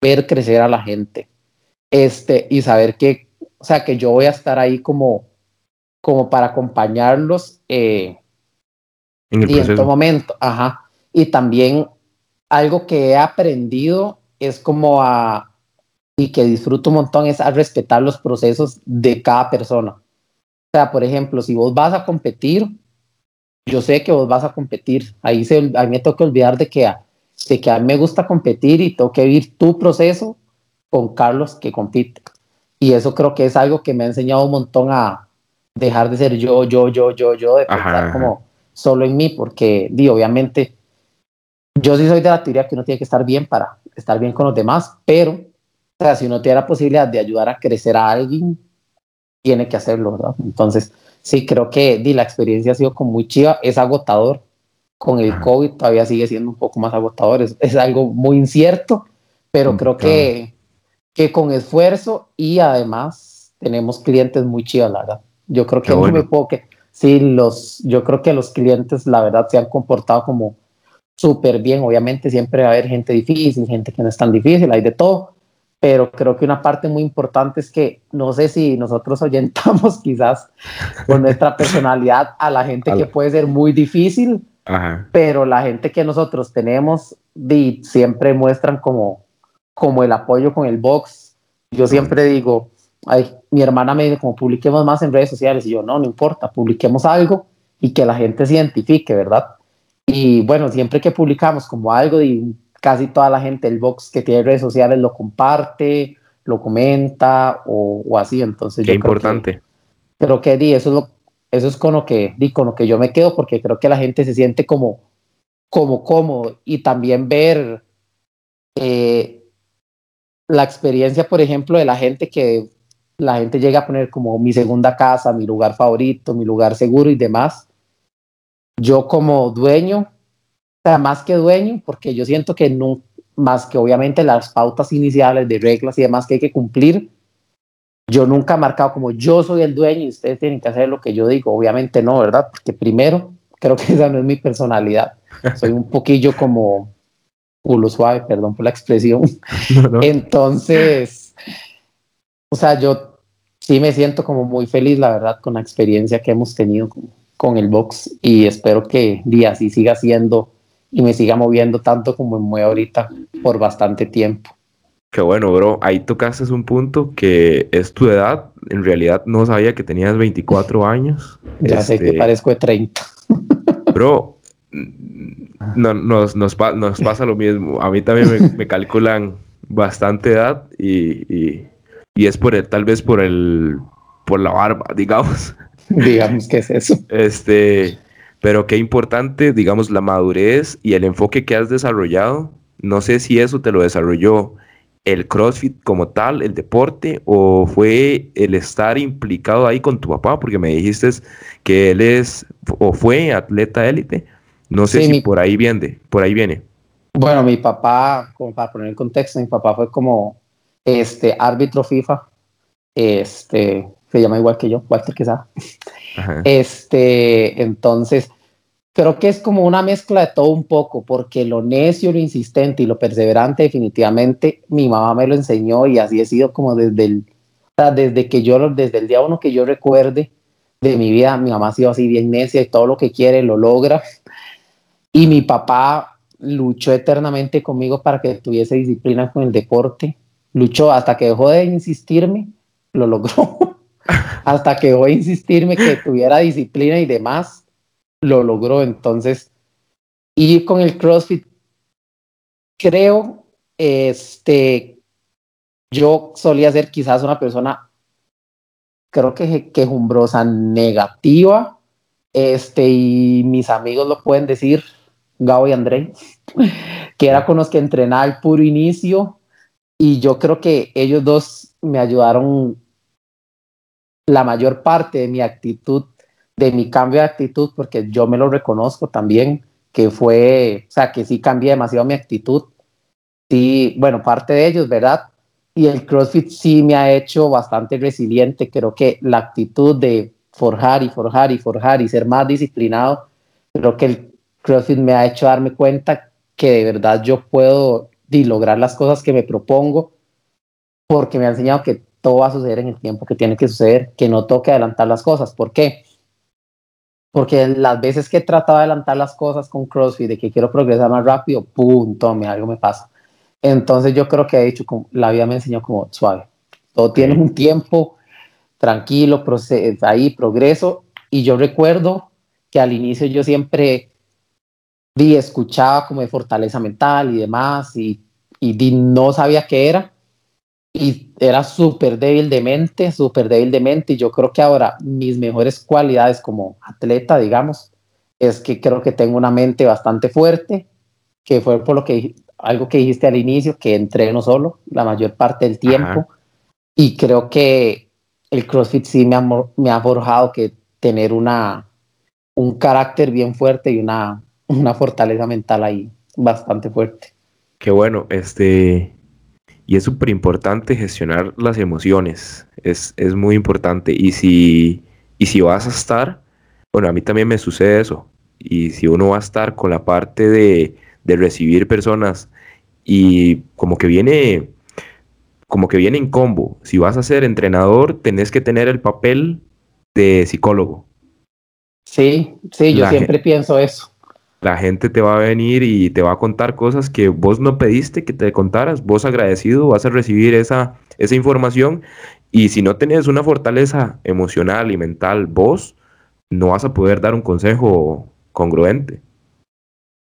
ver crecer a la gente, este, y saber que, o sea, que yo voy a estar ahí como como para acompañarlos eh, en, el y en todo momento. Ajá. Y también algo que he aprendido es como a, y que disfruto un montón, es a respetar los procesos de cada persona. O sea, por ejemplo, si vos vas a competir, yo sé que vos vas a competir. Ahí se, a mí me toca olvidar de que de que a mí me gusta competir y tengo que vivir tu proceso con Carlos que compite. Y eso creo que es algo que me ha enseñado un montón a dejar de ser yo, yo, yo, yo, yo, de pensar como solo en mí, porque, di, obviamente, yo sí soy de la teoría que uno tiene que estar bien para estar bien con los demás, pero, o sea, si uno tiene la posibilidad de ayudar a crecer a alguien, tiene que hacerlo, ¿verdad? Entonces, sí, creo que di, la experiencia ha sido como muy chiva, es agotador. Con el COVID todavía sigue siendo un poco más agotador, es, es algo muy incierto, pero creo que, que con esfuerzo y además tenemos clientes muy chivas, la verdad. Yo creo que no me puedo que sí, los, yo creo que los clientes, la verdad, se han comportado como súper bien. Obviamente siempre va a haber gente difícil, gente que no es tan difícil, hay de todo, pero creo que una parte muy importante es que no sé si nosotros oyentamos *laughs* quizás con nuestra personalidad a la gente que puede ser muy difícil, pero la gente que nosotros tenemos siempre muestran como, como el apoyo con el box. Yo siempre digo, ay, mi hermana me dice, como publiquemos más en redes sociales, y yo, no, no importa, publiquemos algo y que la gente se identifique, ¿verdad? Y bueno, siempre que publicamos como algo, y casi toda la gente, el box que tiene redes sociales lo comparte, lo comenta o, así, entonces... Qué importante. Creo que, di, eso es lo, eso es con lo que di, con lo que yo me quedo porque creo que la gente se siente como como cómodo y también ver eh, la experiencia por ejemplo de la gente que la gente llega a poner como mi segunda casa, mi lugar favorito, mi lugar seguro y demás. Yo como dueño, o sea, más que dueño, porque yo siento que no, más que obviamente las pautas iniciales de reglas y demás que hay que cumplir, yo nunca he marcado como yo soy el dueño y ustedes tienen que hacer lo que yo digo. Obviamente no, ¿verdad? Porque primero, *laughs* creo que esa no es mi personalidad. Soy un poquillo como culo suave, perdón por la expresión. *laughs* Entonces, o sea, yo sí me siento como muy feliz, la verdad, con la experiencia que hemos tenido con, el box y espero que día así siga siendo y me siga moviendo tanto como me mueve ahorita por bastante tiempo. Qué bueno, bro. Ahí tocaste un punto que es tu edad. En realidad no sabía que tenías 24 años. Ya sé que este, parezco de 30. *laughs* Bro, no, nos, nos, pasa lo mismo. A mí también me, calculan bastante edad y y es por el, tal vez por el, por la barba, *laughs* digamos. Digamos que es eso. Este, pero qué importante, digamos, la madurez y el enfoque que has desarrollado. No sé si eso te lo desarrolló el CrossFit como tal, el deporte, o fue el estar implicado ahí con tu papá, porque me dijiste que él es o fue atleta élite. No sé si por ahí viene, por ahí viene. Bueno, mi papá, como para poner en contexto, mi papá fue como este árbitro FIFA, este, se llama igual que yo, Walter Quesada. Este, entonces, creo que es como una mezcla de todo un poco, porque lo necio, lo insistente y lo perseverante, definitivamente mi mamá me lo enseñó y así he sido como desde el, desde que yo, desde el día uno que yo recuerde de mi vida, mi mamá ha sido así bien necia y todo lo que quiere lo logra. Y mi papá luchó eternamente conmigo para que tuviese disciplina con el deporte luchó hasta que dejó de insistirme, lo logró. *laughs* hasta que dejó de insistirme que tuviera disciplina y demás, lo logró. Entonces, y con el CrossFit, creo, este, yo solía ser quizás una persona, creo que quejumbrosa, negativa, este, y mis amigos lo pueden decir, Gabo y André, *laughs* que era con los que entrenaba al puro inicio, y yo creo que ellos dos me ayudaron la mayor parte de mi actitud, de mi cambio de actitud, porque yo me lo reconozco también, que fue, o sea, que sí cambié demasiado mi actitud. Sí, bueno, parte de ellos, ¿verdad? Y el CrossFit sí me ha hecho bastante resiliente. Creo que la actitud de forjar y forjar y forjar y ser más disciplinado, creo que el CrossFit me ha hecho darme cuenta que de verdad yo puedo lograr las cosas que me propongo, porque me ha enseñado que todo va a suceder en el tiempo que tiene que suceder, que no toque adelantar las cosas. ¿Por qué? Porque las veces que he tratado de adelantar las cosas con CrossFit, de que quiero progresar más rápido, ¡pum! Tome, algo me pasa. Entonces yo creo que he dicho, la vida me enseñó como suave. Todo tiene un tiempo tranquilo, ahí progreso. Y yo recuerdo que al inicio yo siempre di, escuchaba como de fortaleza mental y demás, y, y di, no sabía qué era, y era súper débil de mente, súper débil de mente, y yo creo que ahora mis mejores cualidades como atleta, digamos, es que creo que tengo una mente bastante fuerte, que fue por lo que algo que dijiste al inicio, que entreno solo la mayor parte del tiempo, y creo que el CrossFit sí me ha, me ha forjado que tener una, un carácter bien fuerte y una, una fortaleza mental ahí bastante fuerte. Qué bueno, este, y es súper importante gestionar las emociones, es, es, muy importante. Y si, y si vas a estar, bueno, a mí también me sucede eso, y si uno va a estar con la parte de, de recibir personas y como que viene como que viene en combo. Si vas a ser entrenador, tenés que tener el papel de psicólogo. Sí, sí, yo siempre pienso eso. La gente te va a venir y te va a contar cosas que vos no pediste que te contaras. Vos agradecido vas a recibir esa, esa información y si no tenés una fortaleza emocional y mental vos, no vas a poder dar un consejo congruente.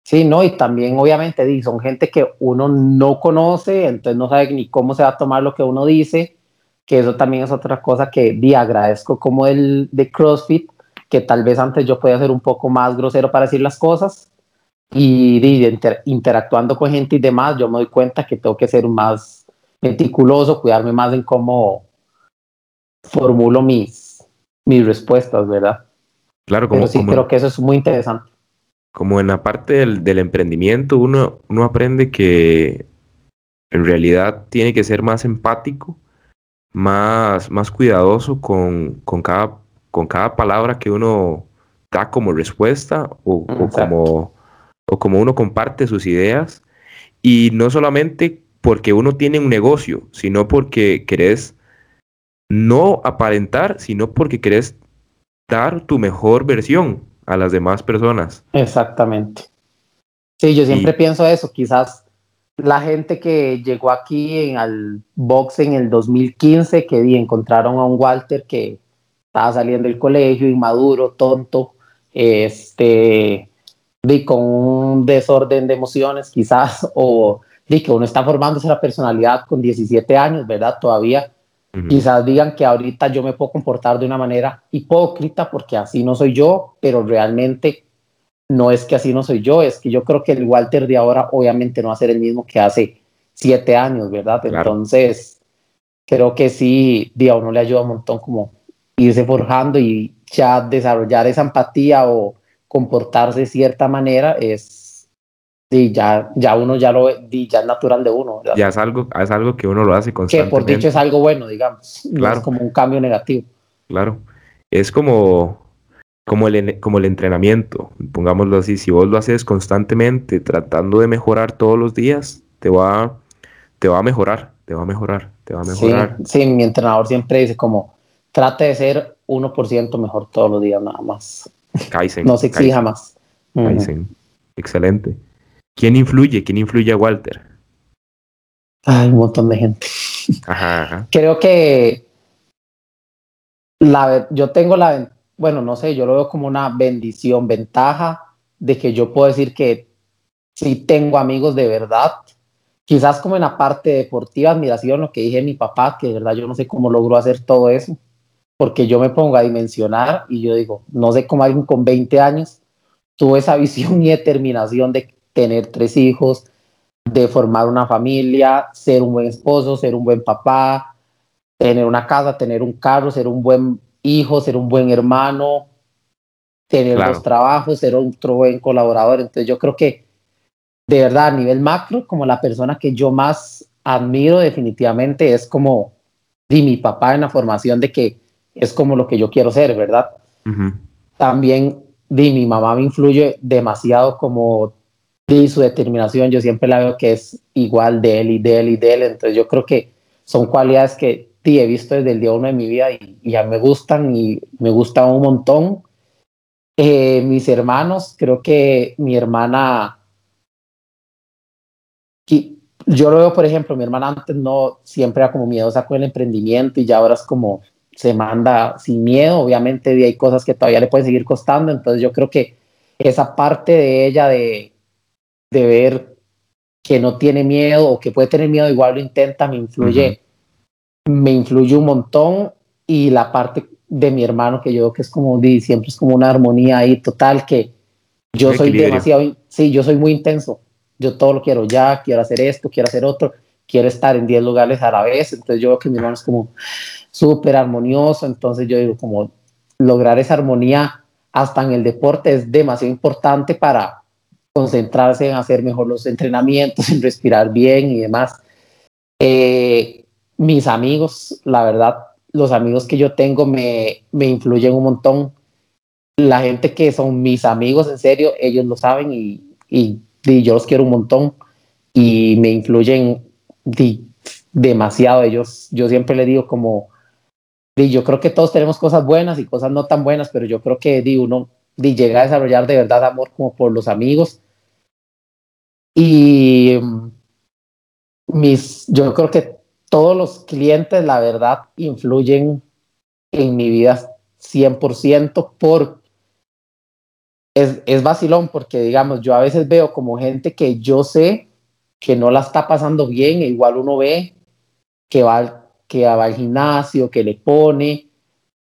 Sí, no, y también obviamente son gente que uno no conoce, entonces no sabe ni cómo se va a tomar lo que uno dice, que eso también es otra cosa que di agradezco como el de CrossFit, que tal vez antes yo podía ser un poco más grosero para decir las cosas y di, interactuando con gente y demás, yo me doy cuenta que tengo que ser más meticuloso, cuidarme más en cómo formulo mis, mis respuestas, ¿verdad? Claro, como, Pero sí creo que eso es muy interesante como en la parte del, emprendimiento, uno, uno aprende que en realidad tiene que ser más empático, más, más cuidadoso con, cada, con cada palabra que uno da como respuesta o, como, o como uno comparte sus ideas. Y no solamente porque uno tiene un negocio, sino porque querés no aparentar, sino porque querés dar tu mejor versión a las demás personas. Exactamente. Sí, yo siempre pienso eso, quizás la gente que llegó aquí en al box en el 2015, que encontraron a un Walter que estaba saliendo del colegio, inmaduro, tonto, este, y con un desorden de emociones quizás, *laughs* o di que uno está formándose la personalidad con 17 años, ¿verdad? Todavía Quizás digan que ahorita yo me puedo comportar de una manera hipócrita porque así no soy yo, pero realmente no es que así no soy yo, es que yo creo que el Walter de ahora obviamente no va a ser el mismo que hace siete años, ¿verdad? Entonces, creo que sí, a uno le ayuda un montón como irse forjando y ya desarrollar esa empatía o comportarse de cierta manera es Sí, ya, ya uno ya lo ya es natural de uno. Ya es algo, es algo que uno lo hace constantemente. Que por dicho es algo bueno, digamos. Claro. es como un cambio negativo. Claro. Es como, como, el, como el entrenamiento, pongámoslo así. Si vos lo haces constantemente, tratando de mejorar todos los días, te va, te va a mejorar, te va a mejorar, te va a mejorar. Sí, sí mi entrenador siempre dice como, trate de ser 1% mejor todos los días nada más. Kaizen. no se exija más. Kaizen. Excelente. ¿Quién influye? ¿Quién influye a Walter? Hay un montón de gente. *laughs* Ajá, Creo que la, yo tengo la, bueno, no sé, yo lo veo como una bendición, ventaja de que yo puedo decir que sí tengo amigos de verdad. Quizás como en la parte deportiva, admiración, lo que dije mi papá, que de verdad yo no sé cómo logró hacer todo eso, porque yo me pongo a dimensionar y yo digo, no sé cómo alguien con 20 años tuvo esa *laughs* visión y determinación de tener tres hijos, de formar una familia, ser un buen esposo, ser un buen papá, tener una casa, tener un carro, ser un buen hijo, ser un buen hermano, tener los trabajos, ser otro buen colaborador. Entonces yo creo que de verdad a nivel macro, como la persona que yo más admiro definitivamente es como di mi papá en la formación de que es como lo que yo quiero ser, ¿verdad? También di mi mamá me influye demasiado como y su determinación, yo siempre la veo que es igual de él y de él y de él. Entonces yo creo que son cualidades que sí, he visto desde el día uno de mi vida y, ya me gustan y me gustan un montón. Eh, mis hermanos, creo que mi hermana, yo lo veo, por ejemplo, mi hermana antes no siempre era como miedosa con el emprendimiento y ya ahora es como se manda sin miedo. Obviamente hay cosas que todavía le pueden seguir costando, entonces yo creo que esa parte de ella de de ver que no tiene miedo o que puede tener miedo, igual lo intenta, me influye, me influye un montón. Y la parte de mi hermano que yo que es como, siempre es como una armonía ahí total que yo soy demasiado, sí, yo soy muy intenso, yo todo lo quiero ya, quiero hacer esto, quiero hacer otro, quiero estar en 10 lugares a la vez, entonces yo veo que mi hermano es como súper armonioso, entonces yo digo como lograr esa armonía hasta en el deporte es demasiado importante para concentrarse en hacer mejor los entrenamientos, *laughs* en respirar bien y demás. Eh, mis amigos, la verdad, los amigos que yo tengo me, me influyen un montón. La gente que son mis amigos, en serio, ellos lo saben y, y, yo los quiero un montón y me influyen demasiado. Ellos, yo siempre le digo como, yo creo que todos tenemos cosas buenas y cosas no tan buenas, pero yo creo que di, uno di, llega a desarrollar de verdad amor como por los amigos. Y mm, mis, yo creo que todos los clientes, la verdad, influyen en mi vida 100% por... Es, es vacilón porque, digamos, yo a veces veo como gente que yo sé que no la está pasando bien, e igual uno ve que va que va al gimnasio, que le pone,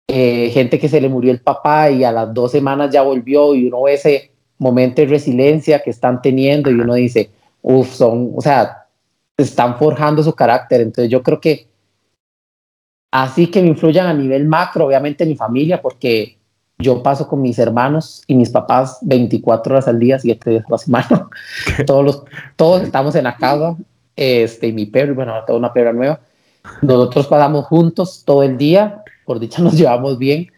eh, gente que se le murió el papá y a las dos semanas ya volvió y uno ve ese momento de resiliencia que están teniendo y uno dice, uff, son, o sea, están forjando su carácter. Entonces yo creo que así que me influyan a nivel macro, obviamente mi familia, porque yo paso con mis hermanos y mis papás 24 horas al día, 7 días a la semana. *laughs* todos, los, todos estamos en la casa, este, y mi perro, bueno, ahora tengo una perra nueva. Nosotros pasamos juntos todo el día, por dicha nos *laughs* llevamos bien,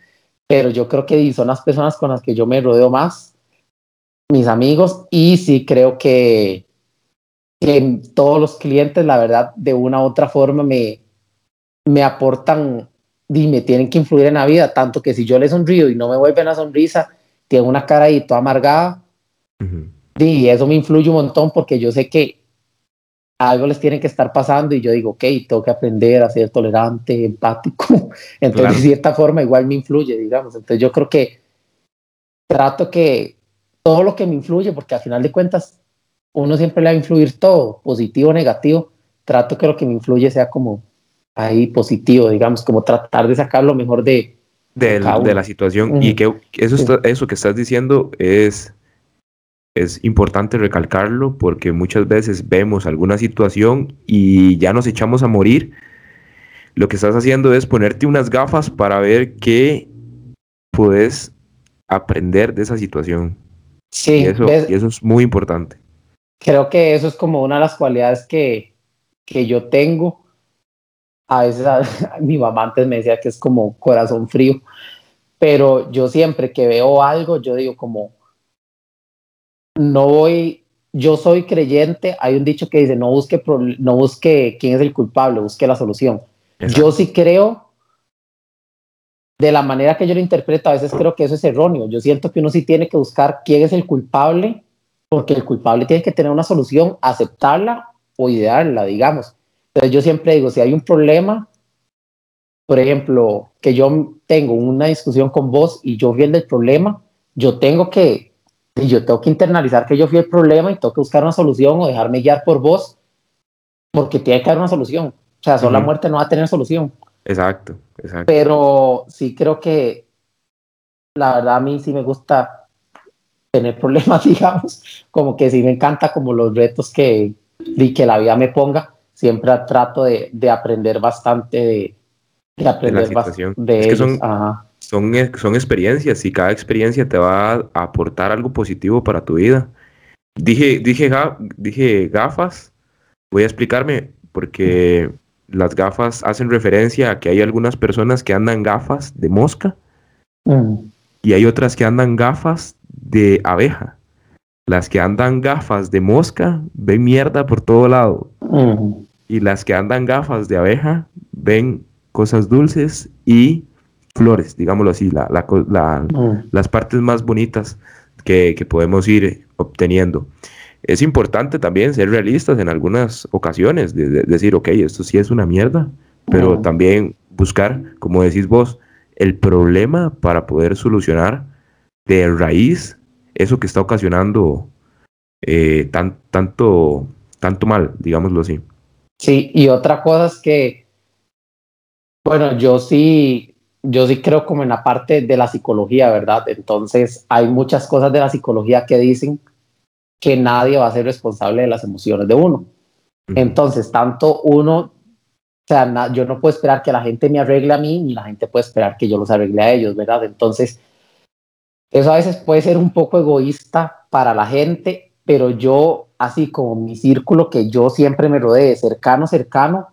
pero yo creo que son las personas con las que yo me rodeo más, mis amigos, y sí creo que, que todos los clientes, la verdad, de una u otra forma me, me aportan y me tienen que influir en la vida, tanto que si yo le sonrío y no me vuelve una sonrisa, tiene una cara ahí toda amargada, y eso me influye un montón porque yo sé que algo les tiene que estar pasando y yo digo, ok, tengo que aprender a ser tolerante, empático. *laughs* Entonces, de cierta forma, igual me influye, digamos. Entonces, yo creo que trato que todo lo que me influye, porque al final de cuentas, uno siempre le va a influir todo, positivo o negativo, trato que lo que me influye sea como ahí positivo, digamos, como tratar de sacar lo mejor de, de, la situación. Y que eso, eso que estás diciendo es es importante recalcarlo porque muchas veces vemos alguna situación y ya nos echamos a morir. Lo que estás haciendo es ponerte unas gafas para ver qué puedes aprender de esa situación. Sí, y eso, y eso es muy importante. Creo que eso es como una de las cualidades que, que yo tengo. A veces *laughs* mi mamá antes me decía que es como corazón frío, pero yo siempre que veo algo, yo digo como, no voy, yo soy creyente, hay un dicho que dice, no busque, no busque quién es el culpable, busque la solución. Yo sí creo, de la manera que yo lo interpreto, a veces creo que eso es erróneo. Yo siento que uno sí tiene que buscar quién es el culpable, porque el culpable tiene que tener una solución, aceptarla o idearla, digamos. Entonces yo siempre digo, si hay un problema, por ejemplo, que yo tengo una discusión con vos y yo vi el del problema, yo tengo que yo tengo que internalizar que yo fui el problema y tengo que buscar una solución o dejarme guiar por vos, porque tiene que haber una solución. O sea, solo la muerte no va a tener solución. Exacto, exacto. Pero sí creo que la verdad a mí sí me gusta tener problemas, *laughs* digamos, como que sí me encanta como los retos que, y que la vida me ponga. Siempre trato de, de aprender bastante de, de aprender de, de ellos. Ajá son, e, son experiencias y cada experiencia te va a aportar algo positivo para tu vida. Dije, dije, dije gafas, voy a explicarme porque las gafas hacen referencia a que hay algunas personas que andan gafas de mosca mm. y hay otras que andan gafas de abeja. Las que andan gafas de mosca ven mierda por todo lado. Mm. Y las que andan gafas de abeja ven cosas dulces y flores, digámoslo así, la, mm. las partes más bonitas que, podemos ir obteniendo. Es importante también ser realistas en algunas ocasiones, de, decir, ok, esto sí es una mierda, pero mm. también buscar, como decís vos, el problema para poder solucionar de raíz eso que está ocasionando eh, tan, tanto, tanto mal, digámoslo así. Sí, y otra cosa es que, bueno, yo sí, yo sí creo como en la parte de la psicología, ¿verdad? Entonces, hay muchas cosas de la psicología que dicen que nadie va a ser responsable de las emociones de uno. Entonces, tanto uno, o sea, yo no puedo esperar que la gente me arregle a mí, ni la gente puede esperar que yo los arregle a ellos, ¿verdad? Entonces, eso a veces puede ser un poco egoísta para la gente, pero yo, así como mi círculo que yo siempre me rodee, cercano, cercano,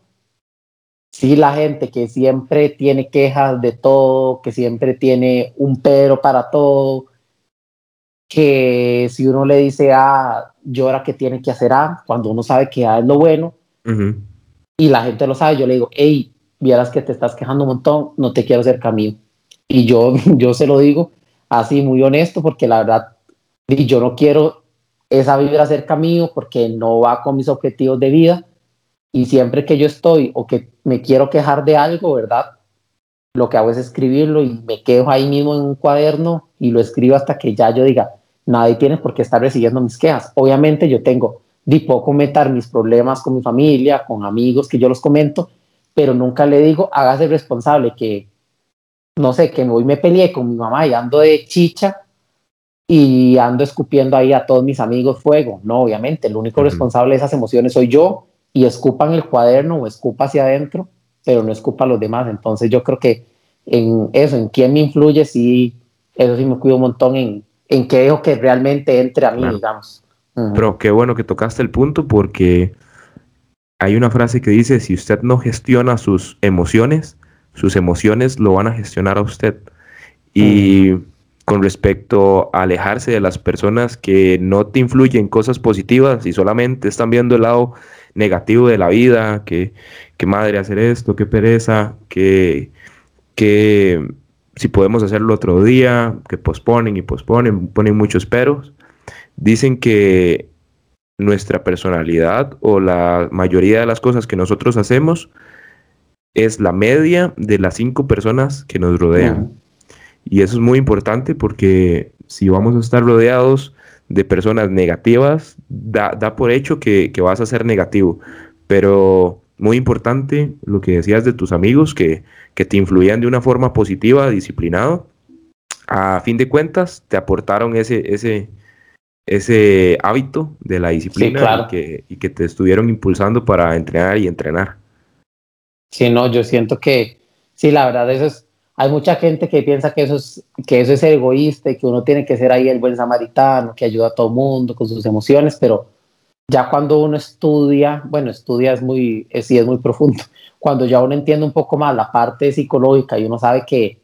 sí la gente que siempre tiene quejas de todo, que siempre tiene un pero para todo, que si uno le dice A, llora que tiene que hacer A, cuando uno sabe que A es lo bueno, y la gente lo sabe, yo le digo, hey, vieras que te estás quejando un montón, no te quiero hacer camino. Y yo, *laughs* yo se lo digo así muy honesto, porque la verdad, yo no quiero esa vibra cerca mío porque no va con mis objetivos de vida. Y siempre que yo estoy o que me quiero quejar de algo, ¿verdad? Lo que hago es escribirlo y me quejo ahí mismo en un cuaderno y lo escribo hasta que ya yo diga, nadie tiene por qué estar recibiendo mis quejas. Obviamente yo tengo, de poco comentar mis problemas con mi familia, con amigos que yo los comento, pero nunca le digo, hágase responsable que no sé, que hoy me peleé con mi mamá y ando de chicha y ando escupiendo ahí a todos mis amigos fuego. No, obviamente, el único responsable de esas emociones soy yo y escupan el cuaderno o escupa hacia adentro, pero no escupa a los demás. Entonces yo creo que en eso, en quién me influye, sí, eso sí me cuido un montón en, en qué dejo que realmente entre a mí, digamos. Pero qué bueno que tocaste el punto porque hay una frase que dice, si usted no gestiona sus emociones, sus emociones lo van a gestionar a usted. Y con respecto a alejarse de las personas que no te influyen cosas positivas y solamente están viendo el lado negativo de la vida, que, que madre hacer esto, qué pereza, que, que si podemos hacerlo otro día, que posponen y posponen, ponen muchos peros. Dicen que nuestra personalidad o la mayoría de las cosas que nosotros hacemos es la media de las cinco personas que nos rodean. Y eso es muy importante porque si vamos a estar rodeados de personas negativas, da, por hecho que, vas a ser negativo. Pero muy importante lo que decías de tus amigos que, te influían de una forma positiva, disciplinado. A fin de cuentas, te aportaron ese, ese, ese hábito de la disciplina que, y que te estuvieron impulsando para entrenar y entrenar. Sí, no, yo siento que, sí, la verdad, eso es, hay mucha gente que piensa que eso es, que eso es egoísta y que uno tiene que ser ahí el buen samaritano, que ayuda a todo mundo con sus emociones, pero ya cuando uno estudia, bueno, estudia es muy, es, sí es muy profundo, cuando ya uno entiende un poco más la parte psicológica y uno sabe que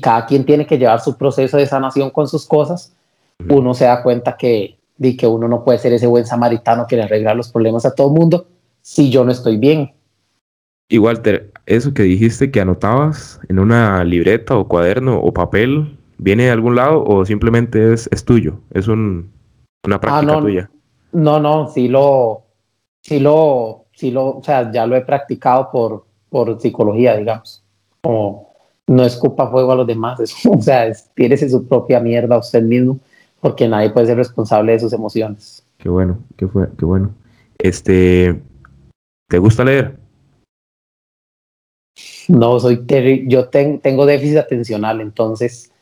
cada quien tiene que llevar su proceso de sanación con sus cosas, uno se da cuenta que, de que uno no puede ser ese buen samaritano que le arregla los problemas a todo el mundo si yo no estoy bien. Y Walter, eso que dijiste que anotabas en una libreta o cuaderno o papel, ¿viene de algún lado o simplemente es, es tuyo? Es un, una ah, práctica tuya. No, no, sí lo, sí lo, sí lo, o sea, ya lo he practicado por, por psicología, digamos. Como no escupa fuego a los demás, *laughs* o sea, es, su propia mierda a usted mismo, porque nadie puede ser responsable de sus emociones. Qué bueno, qué fue, qué bueno. Este, ¿te gusta leer? No, soy terrible. Yo tengo déficit atencional, entonces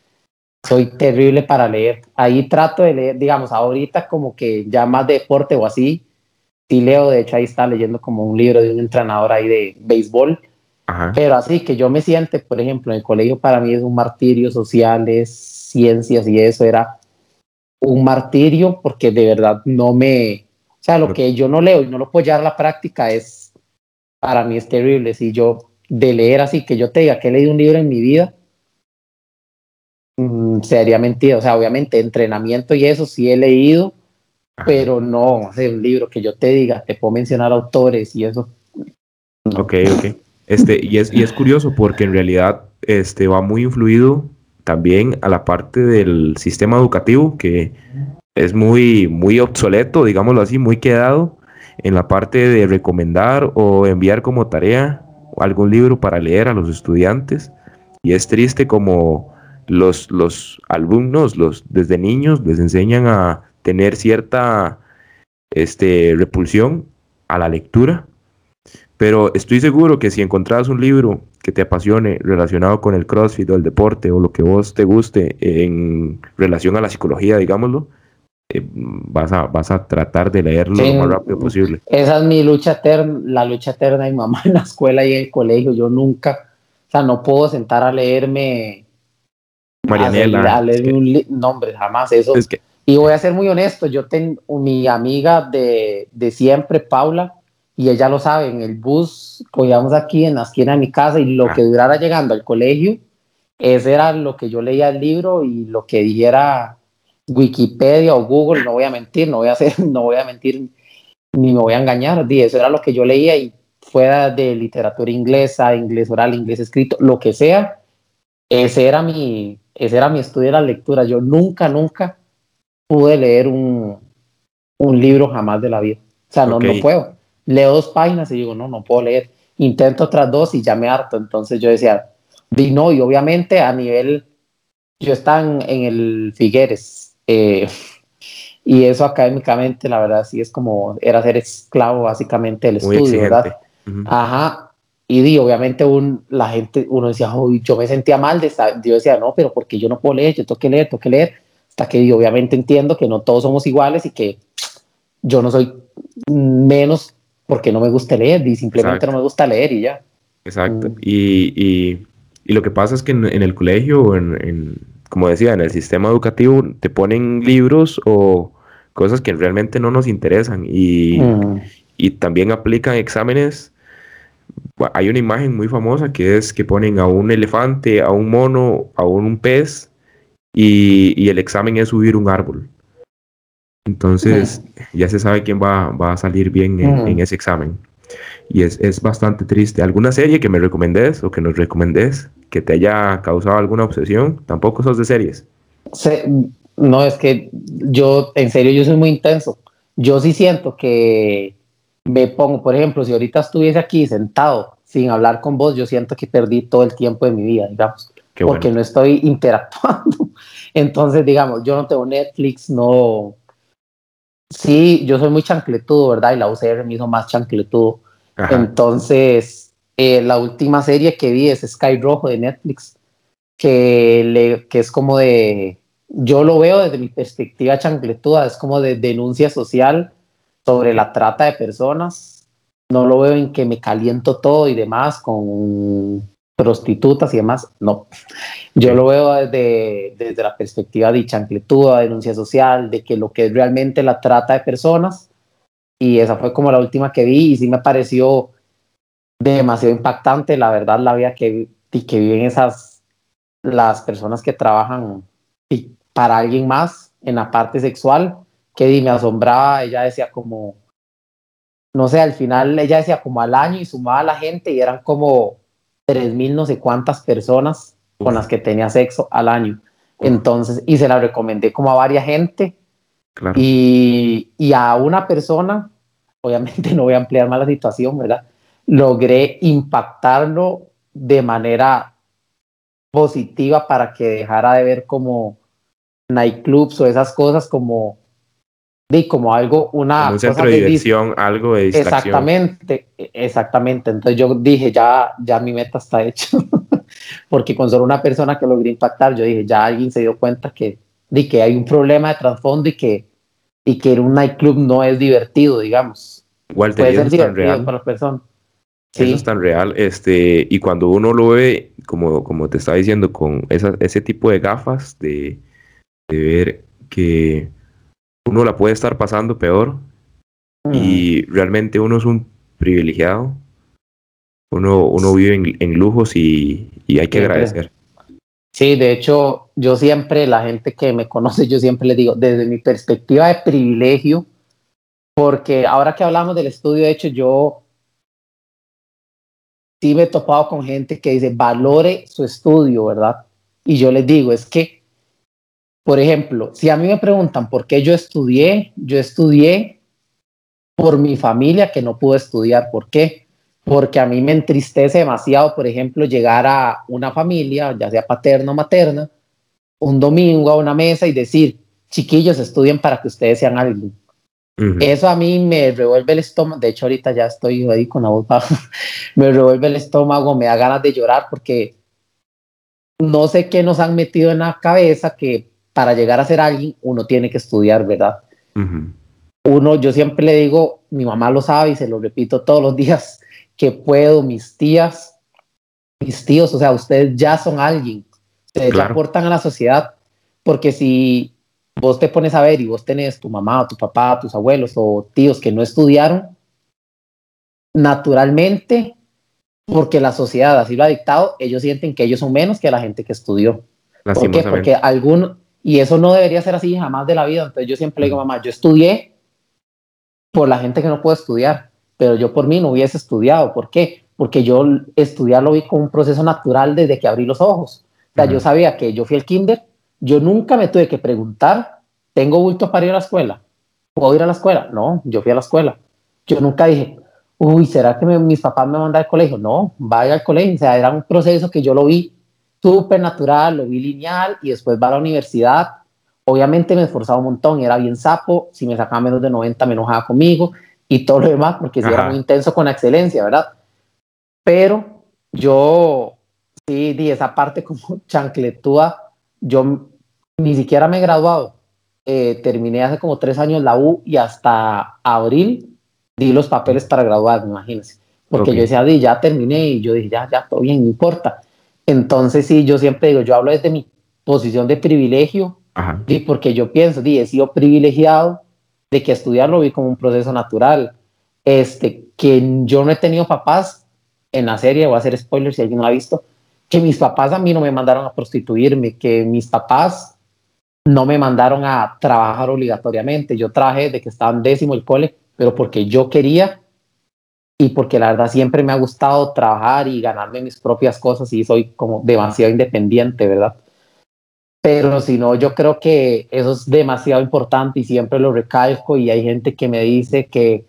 soy terrible para leer. Ahí trato de leer, digamos, ahorita como que ya más deporte o así. Sí leo, de hecho ahí está leyendo como un libro de un entrenador ahí de béisbol. Pero así que yo me siente, por ejemplo, en el colegio para mí es un martirio sociales, ciencias y eso era un martirio porque de verdad no me, o sea, lo que yo no leo y no lo puedo llevar a la práctica es, para mí es terrible. Si yo de leer así, que yo te diga que he leído un libro en mi vida, mm, sería mentira. O sea, obviamente entrenamiento y eso sí he leído, pero no, es un libro que yo te diga, te puedo mencionar autores y eso. Ok, ok. Este, y es, y es curioso porque en realidad este, va muy influido también a la parte del sistema educativo que es muy, muy obsoleto, digámoslo así, muy quedado en la parte de recomendar o enviar como tarea algún libro para leer a los estudiantes. Y es triste como los, los alumnos los, desde niños les enseñan a tener cierta este, repulsión a la lectura, pero estoy seguro que si encontrás un libro que te apasione relacionado con el CrossFit o el deporte o lo que vos te guste en relación a la psicología, digámoslo, eh, vas, a, vas a tratar de leerlo lo más rápido posible. Esa es mi lucha eterna, la lucha eterna de mi mamá en la escuela y en el colegio. Yo nunca, o sea, no puedo sentar a leerme. Marianela. A, leer un nombre, jamás eso. Es que, y voy a ser muy honesto, yo tengo mi amiga de, de siempre, Paula, y ella lo sabe, en el bus, cogíamos aquí en la esquina de mi casa y lo ah. que durara llegando al colegio, ese era lo que yo leía el libro y lo que dijera Wikipedia o Google, no voy a mentir, no voy a hacer, *laughs* no voy a mentir ni me voy a engañar, eso era lo que yo leía y fuera de literatura inglesa, inglés oral, inglés escrito, lo que sea, ese era mi, ese era mi estudio de la lectura. Yo nunca, nunca pude leer un, un libro jamás de la vida. O sea, no, no puedo. Leo dos páginas y digo, no, no puedo leer. Intento otras dos y ya me harto. Entonces yo decía, di no, y obviamente a nivel, yo estaba en, el Figueres. Eh, y eso académicamente, la verdad, sí es como, era ser esclavo básicamente del estudio, ¿verdad? Ajá. Y di, obviamente un, la gente, uno decía, yo me sentía mal de yo decía, no, pero porque yo no puedo leer, yo tengo que leer, tengo que leer hasta que obviamente entiendo que no todos somos iguales y que yo no soy menos porque no me gusta leer y simplemente no me gusta leer y ya. Exacto. Mm. Y, y, y, lo que pasa es que en, el colegio, en, en, como decía, en el sistema educativo, te ponen libros o cosas que realmente no nos interesan y, mm. y también aplican exámenes. Hay una imagen muy famosa que es que ponen a un elefante, a un mono, a un pez y, el examen es subir un árbol. Entonces ya se sabe quién va, va a salir bien en, ese examen. Y es, es, bastante triste. ¿Alguna serie que me recomendés o que nos recomendés que te haya causado alguna obsesión? Tampoco sos de series. no, es que yo, en serio, yo soy muy intenso. Yo sí siento que me pongo, por ejemplo, si ahorita estuviese aquí sentado sin hablar con vos, yo siento que perdí todo el tiempo de mi vida, digamos porque no estoy *laughs* interactuando. Entonces, digamos, yo no tengo Netflix, no. Sí, yo soy muy chancletudo, ¿verdad? Y la UCR me hizo más chancletudo. Entonces, eh, la última serie que vi es Sky Rojo de Netflix, que, le, que es como de. Yo lo veo desde mi perspectiva chancletuda, es como de denuncia social sobre la trata de personas. No lo veo en que me caliento todo y demás con prostitutas y demás, no. Yo lo veo desde, desde la perspectiva de chancletuda, de denuncia social, de que lo que es realmente la trata de personas, y esa fue como la última que vi, y sí me pareció demasiado impactante, la verdad, la vida que, que viven esas, las personas que trabajan para alguien más en la parte sexual, que me asombraba, ella decía como, no sé, al final ella decía como al año y sumaba a la gente y eran como tres mil no sé cuántas personas con las que tenía sexo al año. Entonces, y se la recomendé como a varias gente. Y, y, a una persona, obviamente *laughs* no voy a ampliar más la situación, ¿verdad? Logré impactarlo de manera positiva para que dejara de ver como nightclubs o esas cosas como de como algo, una... un centro de diversión, algo de distracción. Exactamente, exactamente. Entonces yo dije, ya, ya mi meta está *laughs* hecha. Porque con solo una persona que logré impactar, yo dije, ya alguien se dio cuenta que, de que hay un problema de trasfondo y que, y que un nightclub no es divertido, digamos. Walter, Puede ser divertido real. para las personas. Sí. Eso es tan real. Este, y cuando uno lo ve, como, como te estaba diciendo, con esa, ese tipo de gafas, de, de ver que uno la puede estar pasando peor y realmente uno es un privilegiado. Uno, uno vive en, lujos y, hay que agradecer. Sí, de hecho, yo siempre, la gente que me conoce, yo siempre le digo, desde mi perspectiva de privilegio, porque ahora que hablamos del estudio, de hecho, yo sí me he topado con gente que dice, valore su estudio, ¿verdad? Y yo les digo, es que por ejemplo, si a mí me preguntan por qué yo estudié, yo estudié por mi familia que no pudo estudiar. ¿Por qué? Porque a mí me entristece demasiado, por ejemplo, llegar a una familia, ya sea paterna o materna, un domingo a una mesa y decir, chiquillos, estudien para que ustedes sean alguien. Eso a mí me revuelve el estómago. De hecho, ahorita ya estoy ahí con la voz baja. *laughs* me revuelve el estómago, me da ganas de llorar porque no sé qué nos han metido en la cabeza que para llegar a ser alguien uno tiene que estudiar, ¿verdad? Uno, yo siempre le digo, mi mamá lo sabe y se lo repito todos los *laughs* días, que puedo, mis tías, mis tíos, o sea, ustedes ya son alguien, ustedes aportan a la sociedad, porque si vos te pones a ver y vos tenés tu mamá, tu papá, tus abuelos o tíos que no estudiaron, naturalmente, porque la sociedad así lo ha dictado, ellos sienten que ellos son menos que la gente que estudió. ¿Por qué? Porque algún, y eso no debería ser así jamás de la vida. Entonces yo siempre le digo, mamá, yo estudié por la gente que no puede estudiar, pero yo por mí no hubiese estudiado. ¿Por qué? Porque yo estudiar lo vi como un proceso natural desde que abrí los ojos. O sea, yo sabía que yo fui el kinder yo nunca me tuve que preguntar, ¿tengo bulto para ir a la escuela? ¿Puedo ir a la escuela? No, yo fui a la escuela. Yo nunca dije, uy, ¿será que mis papás me mandan al colegio? No, vaya al colegio. O sea, era un proceso que yo lo vi súper natural, lo vi lineal y después va a la universidad. Obviamente me esforzaba un montón y era bien sapo. Si me sacaba menos de 90 me enojaba conmigo y todo lo demás porque sí era muy intenso con la excelencia, ¿verdad? Pero yo sí di esa parte como *laughs* chancletúa yo ni siquiera me he graduado. Eh, terminé hace como tres años la U y hasta abril di los papeles para graduar, imagínense. Porque yo decía, di, ya terminé y yo dije, ya, ya, todo bien, no importa. Entonces, sí, yo siempre digo, yo hablo desde mi posición de privilegio, y porque yo pienso, di, he sido privilegiado de que estudiar lo vi como un proceso natural. Este, que yo no he tenido papás en la serie, voy a hacer spoilers si alguien no ha visto, que mis papás a mí no me mandaron a prostituirme, que mis papás no me mandaron a trabajar obligatoriamente. Yo trabajé de que estaba en décimo el cole, pero porque yo quería y porque la verdad siempre me ha gustado trabajar y ganarme mis propias cosas y soy como demasiado independiente, ¿verdad? Pero si no, yo creo que eso es demasiado importante y siempre lo recalco y hay gente que me dice que,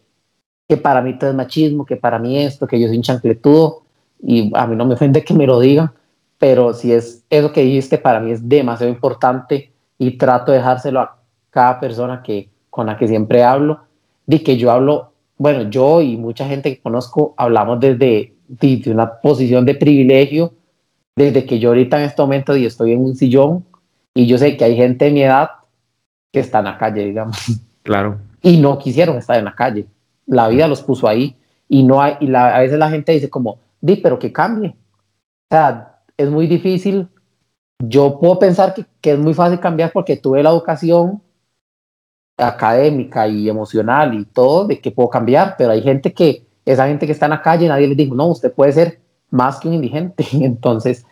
que para mí todo es machismo, que para mí esto, que yo soy un chancletudo y a mí no me ofende que me lo digan, pero si es eso que dijiste, para mí es demasiado importante y trato de dejárselo a cada persona que, con la que siempre hablo, de que yo hablo, bueno, yo y mucha gente que conozco hablamos desde, desde una posición de privilegio, desde que yo ahorita en este momento y estoy en un sillón y yo sé que hay gente de mi edad que está en la calle, digamos. Claro. Y no quisieron estar en la calle. La vida los puso ahí y no hay, y la, a veces la gente dice como, di, pero que cambie. O sea, es muy difícil. Yo puedo pensar que, que, es muy fácil cambiar porque tuve la educación académica y emocional y todo de que puedo cambiar, pero hay gente que, esa gente que está en la calle, nadie les dijo, no, usted puede ser más que un indigente. *laughs* Entonces,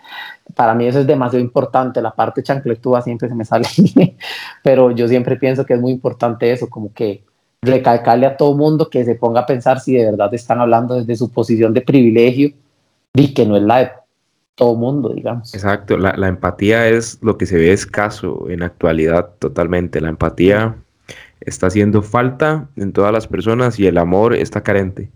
para mí eso es demasiado importante. La parte chancletúa siempre se me sale, *laughs* pero yo siempre pienso que es muy importante eso, como que recalcarle a todo mundo que se ponga a pensar si de verdad están hablando desde su posición de privilegio y que no es la de todo mundo, digamos. Exacto, la, la empatía es lo que se ve escaso en actualidad totalmente. La empatía está haciendo falta en todas las personas y el amor está carente.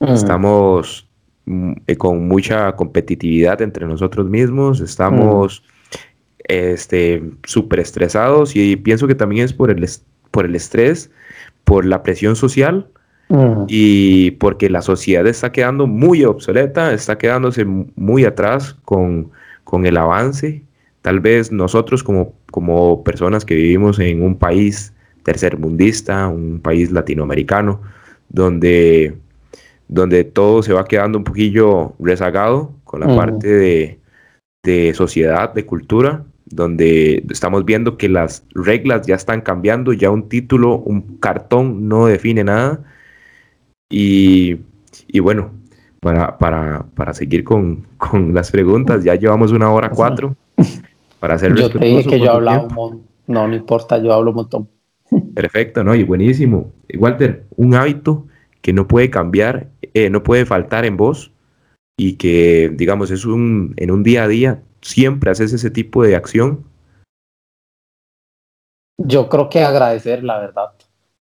Estamos mm, eh, con mucha competitividad entre nosotros mismos, estamos este súper estresados y pienso que también es por el, por el estrés por la presión social y porque la sociedad está quedando muy obsoleta, está quedándose muy atrás con, con el avance. Tal vez nosotros como, como personas que vivimos en un país tercermundista, un país latinoamericano, donde, donde todo se va quedando un poquillo rezagado con la parte de, de sociedad, de cultura, donde estamos viendo que las reglas ya están cambiando, ya un título, un cartón no define nada. Y, bueno, para, para, para seguir con, con, las preguntas, ya llevamos una hora cuatro para hacer Yo te dije que yo hablaba un montón. No, no importa, yo hablo un montón. Perfecto, ¿no? Y buenísimo. Walter, un hábito que no puede cambiar, eh, no puede faltar en vos y que, digamos, es un, en un día a día siempre haces ese tipo de acción? Yo creo que agradecer, la verdad.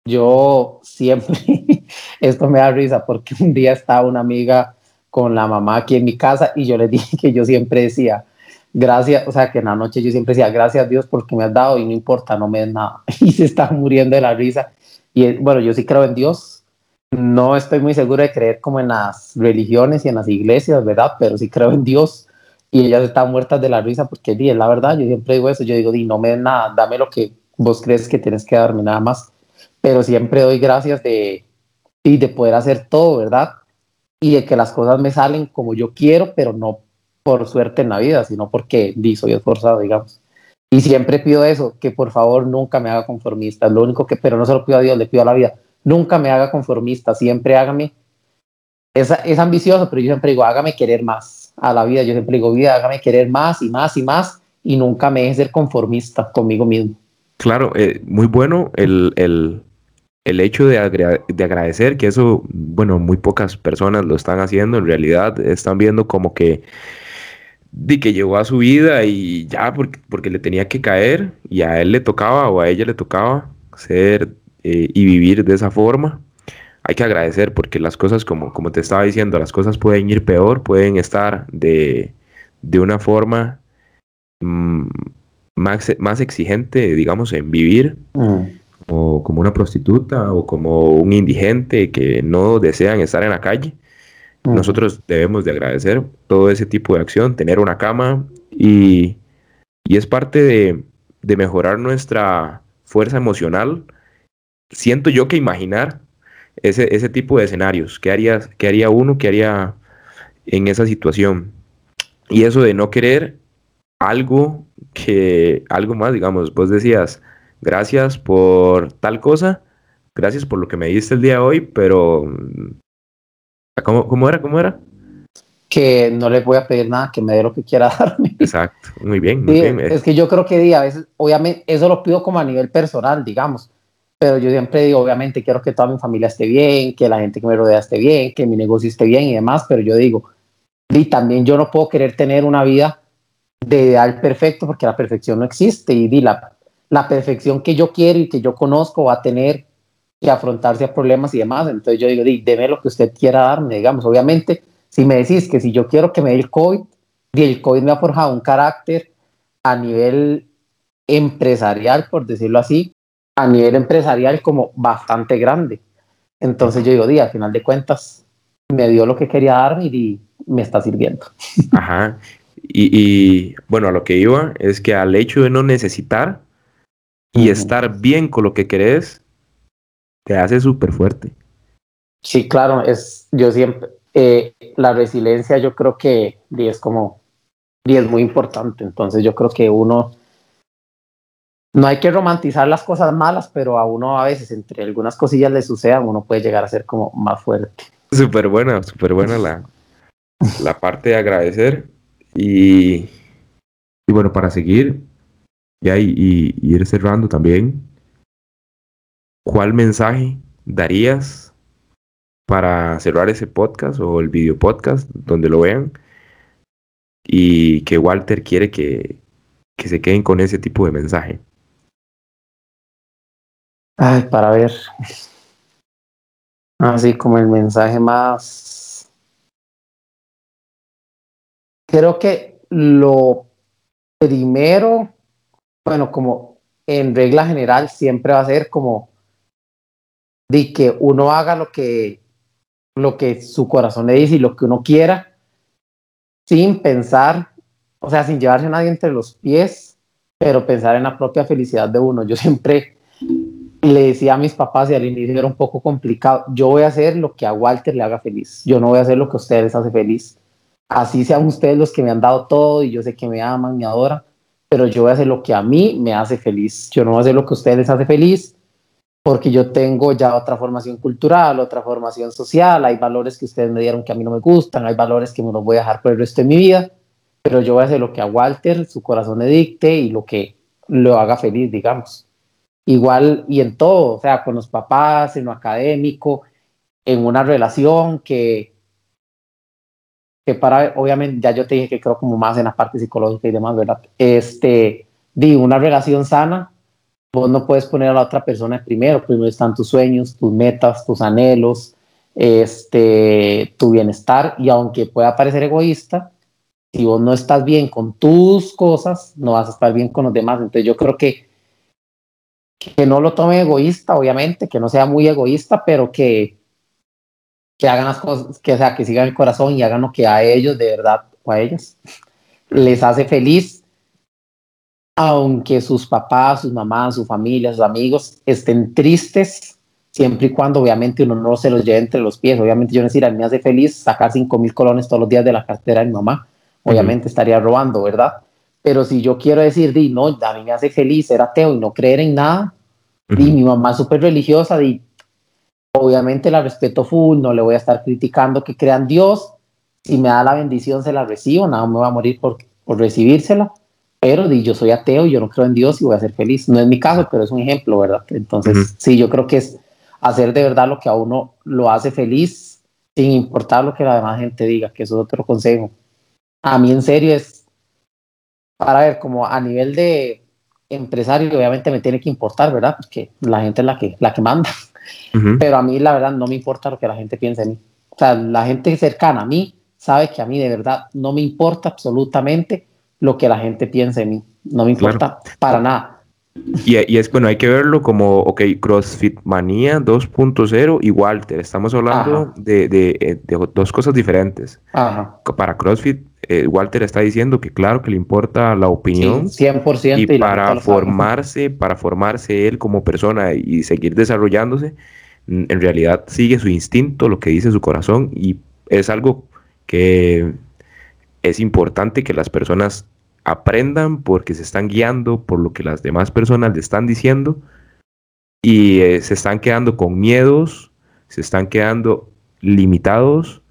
Yo siempre, *laughs* esto me da risa porque un día estaba una amiga con la mamá aquí en mi casa y yo le dije que yo siempre decía, gracias, o sea, que en la noche yo siempre decía, gracias a Dios porque me has dado y no importa, no me des nada. *laughs* Y se está muriendo de la risa. Y bueno, yo sí creo en Dios. No estoy muy seguro de creer como en las religiones y en las iglesias, ¿verdad? Pero sí creo en Dios. Y ellas están muertas de la risa porque, di, es la verdad, yo siempre digo eso, yo digo, di, no me den nada, dame lo que vos crees que tienes que darme, nada más. Pero siempre doy gracias de, y de poder hacer todo, ¿verdad? Y de que las cosas me salen como yo quiero, pero no por suerte en la vida, sino porque di, soy esforzado, digamos. Y siempre pido eso, que por favor nunca me haga conformista. Lo único que, pero no se lo pido a Dios, le pido a la vida. Nunca me haga conformista, siempre hágame. Es, es ambicioso, pero yo siempre digo, hágame querer más a la vida. Yo siempre digo, vida, hágame querer más y más y más y nunca me deje ser conformista conmigo mismo. Claro, eh, muy bueno el, el, el hecho de, de, agradecer, que eso, bueno, muy pocas personas lo están haciendo, en realidad están viendo como que de que llegó a su vida y ya porque, porque le tenía que caer y a él le tocaba o a ella le tocaba ser eh, y vivir de esa forma. Hay que agradecer porque las cosas, como, como te estaba diciendo, las cosas pueden ir peor, pueden estar de, de una forma mmm, más, más, exigente, digamos, en vivir, mm. o como una prostituta o como un indigente que no desean estar en la calle. Nosotros debemos de agradecer todo ese tipo de acción, tener una cama y, y es parte de, de, mejorar nuestra fuerza emocional. Siento yo que imaginar ese, ese tipo de escenarios, ¿qué, haría, ¿qué haría uno, qué haría en esa situación? Y eso de no querer algo que, algo más, digamos, vos decías, gracias por tal cosa, gracias por lo que me diste el día de hoy, pero ¿Cómo, ¿Cómo, era? ¿Cómo era? Que no le voy a pedir nada, que me dé lo que quiera *laughs* darme. Exacto, muy bien. Muy bien. Es que yo creo que a veces, obviamente, eso lo pido como a nivel personal, digamos, pero yo siempre digo, obviamente, quiero que toda mi familia esté bien, que la gente que me rodea esté bien, que mi negocio esté bien y demás, pero yo digo, y también yo no puedo querer tener una vida de ideal perfecto porque la perfección no existe y di, la, la perfección que yo quiero y que yo conozco va a tener que afrontarse a problemas y demás. Entonces yo digo, deme lo que usted quiera darme, digamos. Obviamente, si me decís que si yo quiero que me dé el COVID, y el COVID me ha forjado un carácter a nivel empresarial, por decirlo así, a nivel empresarial como bastante grande. Entonces yo digo, di, al final de cuentas, me dio lo que quería darme y me está sirviendo. *laughs* Ajá. Y, y, bueno, a lo que iba es que al hecho de no necesitar y estar bien con lo que querés, te hace súper fuerte. Sí, claro, es, yo siempre, eh, la resiliencia yo creo que es como, y es muy importante, entonces yo creo que uno, no hay que romantizar las cosas malas, pero a uno a veces entre algunas cosillas le sucedan, uno puede llegar a ser como más fuerte. Súper buena, súper buena la, la parte de agradecer y, y bueno, para seguir ya y, y ir cerrando también, ¿cuál mensaje darías para cerrar ese podcast o el video podcast donde lo vean? Y que Walter quiere que, que se queden con ese tipo de mensaje. Ay, para ver. Así como el mensaje más. Creo que lo primero, bueno, como en regla general, siempre va a ser como de que uno haga lo que, lo que su corazón le dice y lo que uno quiera, sin pensar, o sea, sin llevarse a nadie entre los pies, pero pensar en la propia felicidad de uno. Yo *laughs* siempre le decía a mis papás y al inicio era un poco complicado, yo voy a hacer lo que a Walter le haga feliz, yo no voy a hacer lo que a ustedes les hace feliz. Así sean ustedes los que me han dado todo y yo sé que me aman, me adoran, pero yo voy a hacer lo que a mí me hace feliz. Yo no voy a hacer lo que a ustedes les hace feliz porque yo tengo ya otra formación cultural, otra formación social, hay valores que ustedes me dieron que a mí no me gustan, hay valores que me los voy a dejar por el resto de mi vida, pero yo voy a hacer lo que a Walter su corazón le dicte y lo que lo haga feliz, digamos. Igual y en todo, o sea, con los papás, en lo académico, en una relación que, que para, obviamente, ya yo te dije que creo como más en la parte psicológica y demás, ¿verdad? Este, digo, una relación sana vos no puedes poner a la otra persona primero, primero están tus sueños, tus metas, tus anhelos, este, tu bienestar, y aunque pueda parecer egoísta, si vos no estás bien con tus cosas, no vas a estar bien con los demás. Entonces yo creo que que no lo tome egoísta, obviamente, que no sea muy egoísta, pero que, que hagan las cosas, que, sea, que sigan el corazón y hagan lo que a ellos, de verdad, o a ellas, les hace feliz, aunque sus papás, sus mamás, su familia, sus amigos estén tristes, siempre y cuando obviamente uno no se los lleve entre los pies. Obviamente yo no decir, a mí me hace feliz sacar cinco mil colones todos los días de la cartera de mi mamá. Obviamente estaría robando, ¿verdad? Pero si yo quiero decir, di, no, a mí me hace feliz ser ateo y no creer en nada, y mi mamá es súper religiosa, di, obviamente la respeto full, no le voy a estar criticando que crean Dios, si me da la bendición se la recibo, nada me va a morir por, por recibírsela, pero di, yo soy ateo y yo no creo en Dios y voy a ser feliz. No es mi caso, pero es un ejemplo, ¿verdad? Entonces, sí, yo creo que es hacer de verdad lo que a uno lo hace feliz sin importar lo que la demás gente diga, que eso es otro consejo. A mí en serio es para ver, como a nivel de empresario, obviamente me tiene que importar, ¿verdad? Porque la gente es la que, la que manda. Pero a mí, la verdad, no me importa lo que la gente piense de mí. O sea, la gente cercana a mí sabe que a mí de verdad no me importa absolutamente lo que la gente piense de mí. No me importa para nada. Y, y, es bueno, hay que verlo como, ok, CrossFit Manía 2.0 y Walter. Estamos hablando de, de, eh, de, dos cosas diferentes. Ajá. Para CrossFit eh, Walter está diciendo que claro que le importa la opinión. 100%. Y, para formarse, para formarse él como persona y seguir desarrollándose, en realidad sigue su instinto, lo que dice su corazón y es algo que es importante que las personas aprendan porque se están guiando por lo que las demás personas le están diciendo y eh, se están quedando con miedos, se están quedando limitados,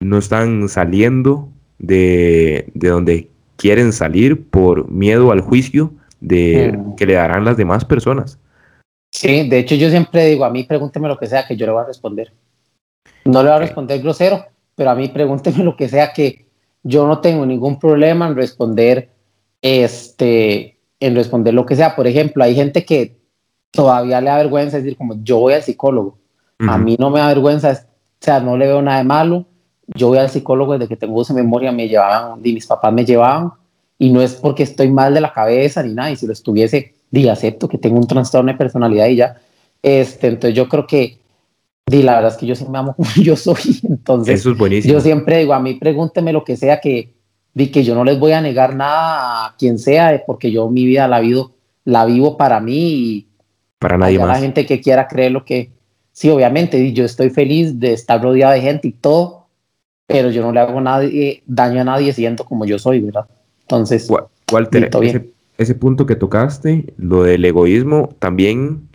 no están saliendo de, donde quieren salir por miedo al juicio de mm. que le darán las demás personas. Sí, de hecho yo siempre digo, a mí pregúnteme lo que sea que yo le voy a responder. No le voy a responder grosero, pero a mí pregúnteme lo que sea que yo no tengo ningún problema en responder este en responder lo que sea. Por ejemplo, hay gente que todavía le da vergüenza decir como yo voy al psicólogo. A mí no me da vergüenza, o sea, no le veo nada de malo yo voy al psicólogo desde que tengo uso memoria, me llevaban, y mis papás me llevaban, y no es porque estoy mal de la cabeza ni nada, y si lo estuviese, di, acepto que tengo un trastorno de personalidad y ya. Este, entonces yo creo que, di, la verdad es que yo sí me amo *laughs* como yo soy, entonces Eso es buenísimo. yo siempre digo, a mí pregúnteme lo que sea, que, di, que yo no les voy a negar nada a quien sea, porque yo mi vida la vivo, la vivo para mí y para nadie más. la gente que quiera creer lo que, sí, obviamente, yo estoy feliz de estar rodeado de gente y todo, pero yo no le hago nadie, daño a nadie siendo como yo soy, ¿verdad? Entonces, Walter, ese, ese, punto que tocaste, lo del egoísmo, también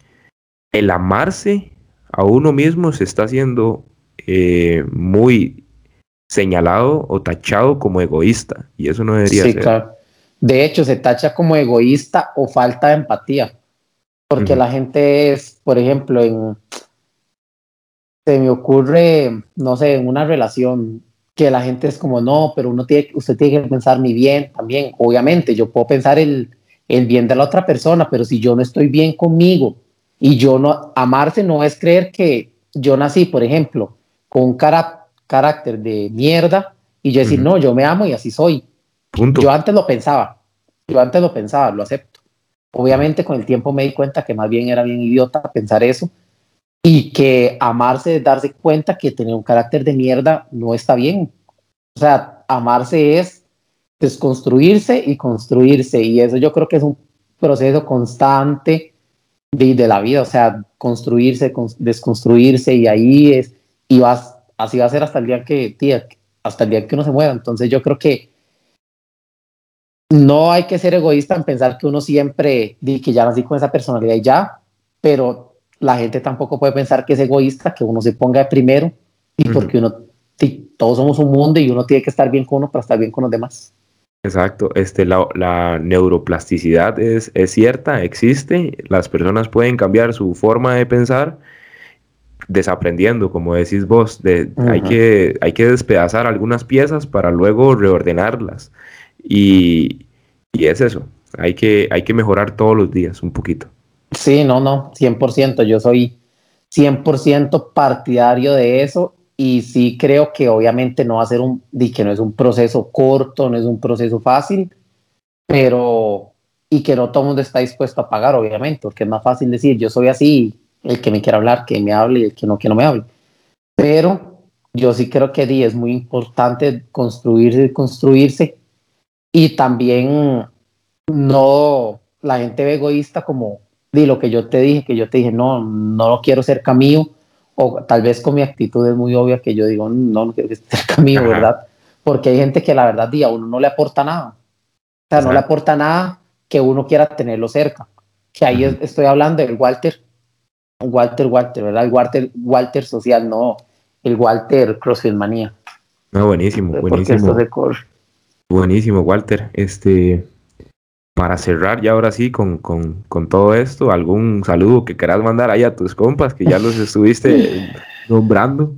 el amarse a uno mismo se está haciendo eh, muy señalado o tachado como egoísta, y eso no debería sí, Claro. De hecho, se tacha como egoísta o falta de empatía, porque la gente es, por ejemplo, en se me ocurre, no sé, en una relación que la gente es como, no, pero uno tiene, usted tiene que pensar mi bien también. Obviamente, yo puedo pensar el, el bien de la otra persona, pero si yo no estoy bien conmigo y yo no, amarse no es creer que yo nací, por ejemplo, con un carácter de mierda y yo decir, no, yo me amo y así soy. Yo antes lo pensaba, yo antes lo pensaba, lo acepto. Obviamente con el tiempo me di cuenta que más bien era bien idiota pensar eso y que amarse es darse cuenta que tener un carácter de mierda no está bien. O sea, amarse es desconstruirse y construirse y eso yo creo que es un proceso constante de, de la vida, o sea, construirse, desconstruirse y ahí es, y vas, así va a ser hasta el día que, tía, hasta el día que uno se muera. Entonces yo creo que no hay que ser egoísta en pensar que uno siempre, que ya nací con esa personalidad y ya, pero la gente tampoco puede pensar que es egoísta, que uno se ponga de primero y porque uno, todos somos un mundo y uno tiene que estar bien con uno para estar bien con los demás. Exacto, este, la, neuroplasticidad es, es, cierta, existe, las personas pueden cambiar su forma de pensar desaprendiendo, como decís vos, de, hay, que, hay que despedazar algunas piezas para luego reordenarlas y, y es eso, hay que, hay que mejorar todos los días un poquito. Sí, no, no, 100%. Yo soy 100% partidario de eso y sí creo que obviamente no va a ser un, que no es un proceso corto, no es un proceso fácil, pero y que no todo el mundo está dispuesto a pagar, obviamente, porque es más fácil decir, yo soy así, el que me quiera hablar, que me hable y el que no, que no me hable. Pero yo sí creo que es muy importante construirse, construirse y también no, la gente egoísta como di lo que yo te dije, que yo te dije, no, no lo quiero cerca mío, o tal vez con mi actitud es muy obvia que yo digo, no, no quiero que esté cerca mío, ¿verdad? Porque hay gente que la verdad, di, a uno no le aporta nada. O sea, no le aporta nada que uno quiera tenerlo cerca. Que ahí estoy hablando del Walter, Walter, Walter, ¿verdad? El Walter, Walter social, no, el Walter CrossFit Manía. No, buenísimo, buenísimo. Buenísimo, Walter. Este, para cerrar ya ahora sí con, con, con, todo esto, algún saludo que quieras mandar ahí a tus compas que ya los estuviste *laughs* nombrando.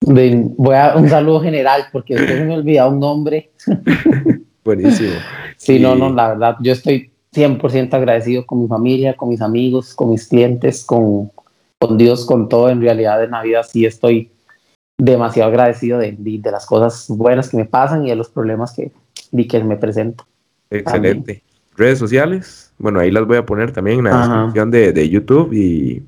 Voy a un saludo general porque después me olvidado un nombre. *laughs* Buenísimo. Sí, no, no, la verdad, yo estoy 100% agradecido con mi familia, con mis amigos, con mis clientes, con, con Dios, con todo. En realidad, en la vida sí estoy demasiado agradecido de, de, las cosas buenas que me pasan y de los problemas que, que me presento. Excelente. Redes sociales, bueno, ahí las voy a poner también en la descripción de, de, YouTube y,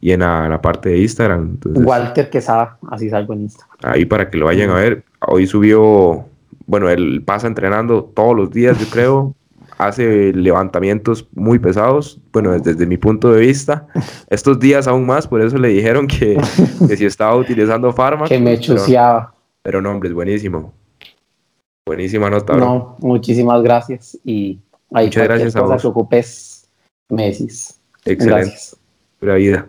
y en, la, parte de Instagram. Walter Quesada, así salgo en Instagram. Ahí para que lo vayan a ver. Hoy subió, bueno, él pasa entrenando todos los días, yo creo *laughs* hace levantamientos muy pesados, bueno, desde, mi punto de vista. Estos días aún más, por eso le dijeron que, que si estaba *laughs* utilizando fármacos. Que me chuseaba. Pero, no, hombre, es buenísimo. Buenísima nota. No, muchísimas gracias. Y ahí Muchas gracias a vos. que ocupes, me decís. Excelente. Pura vida.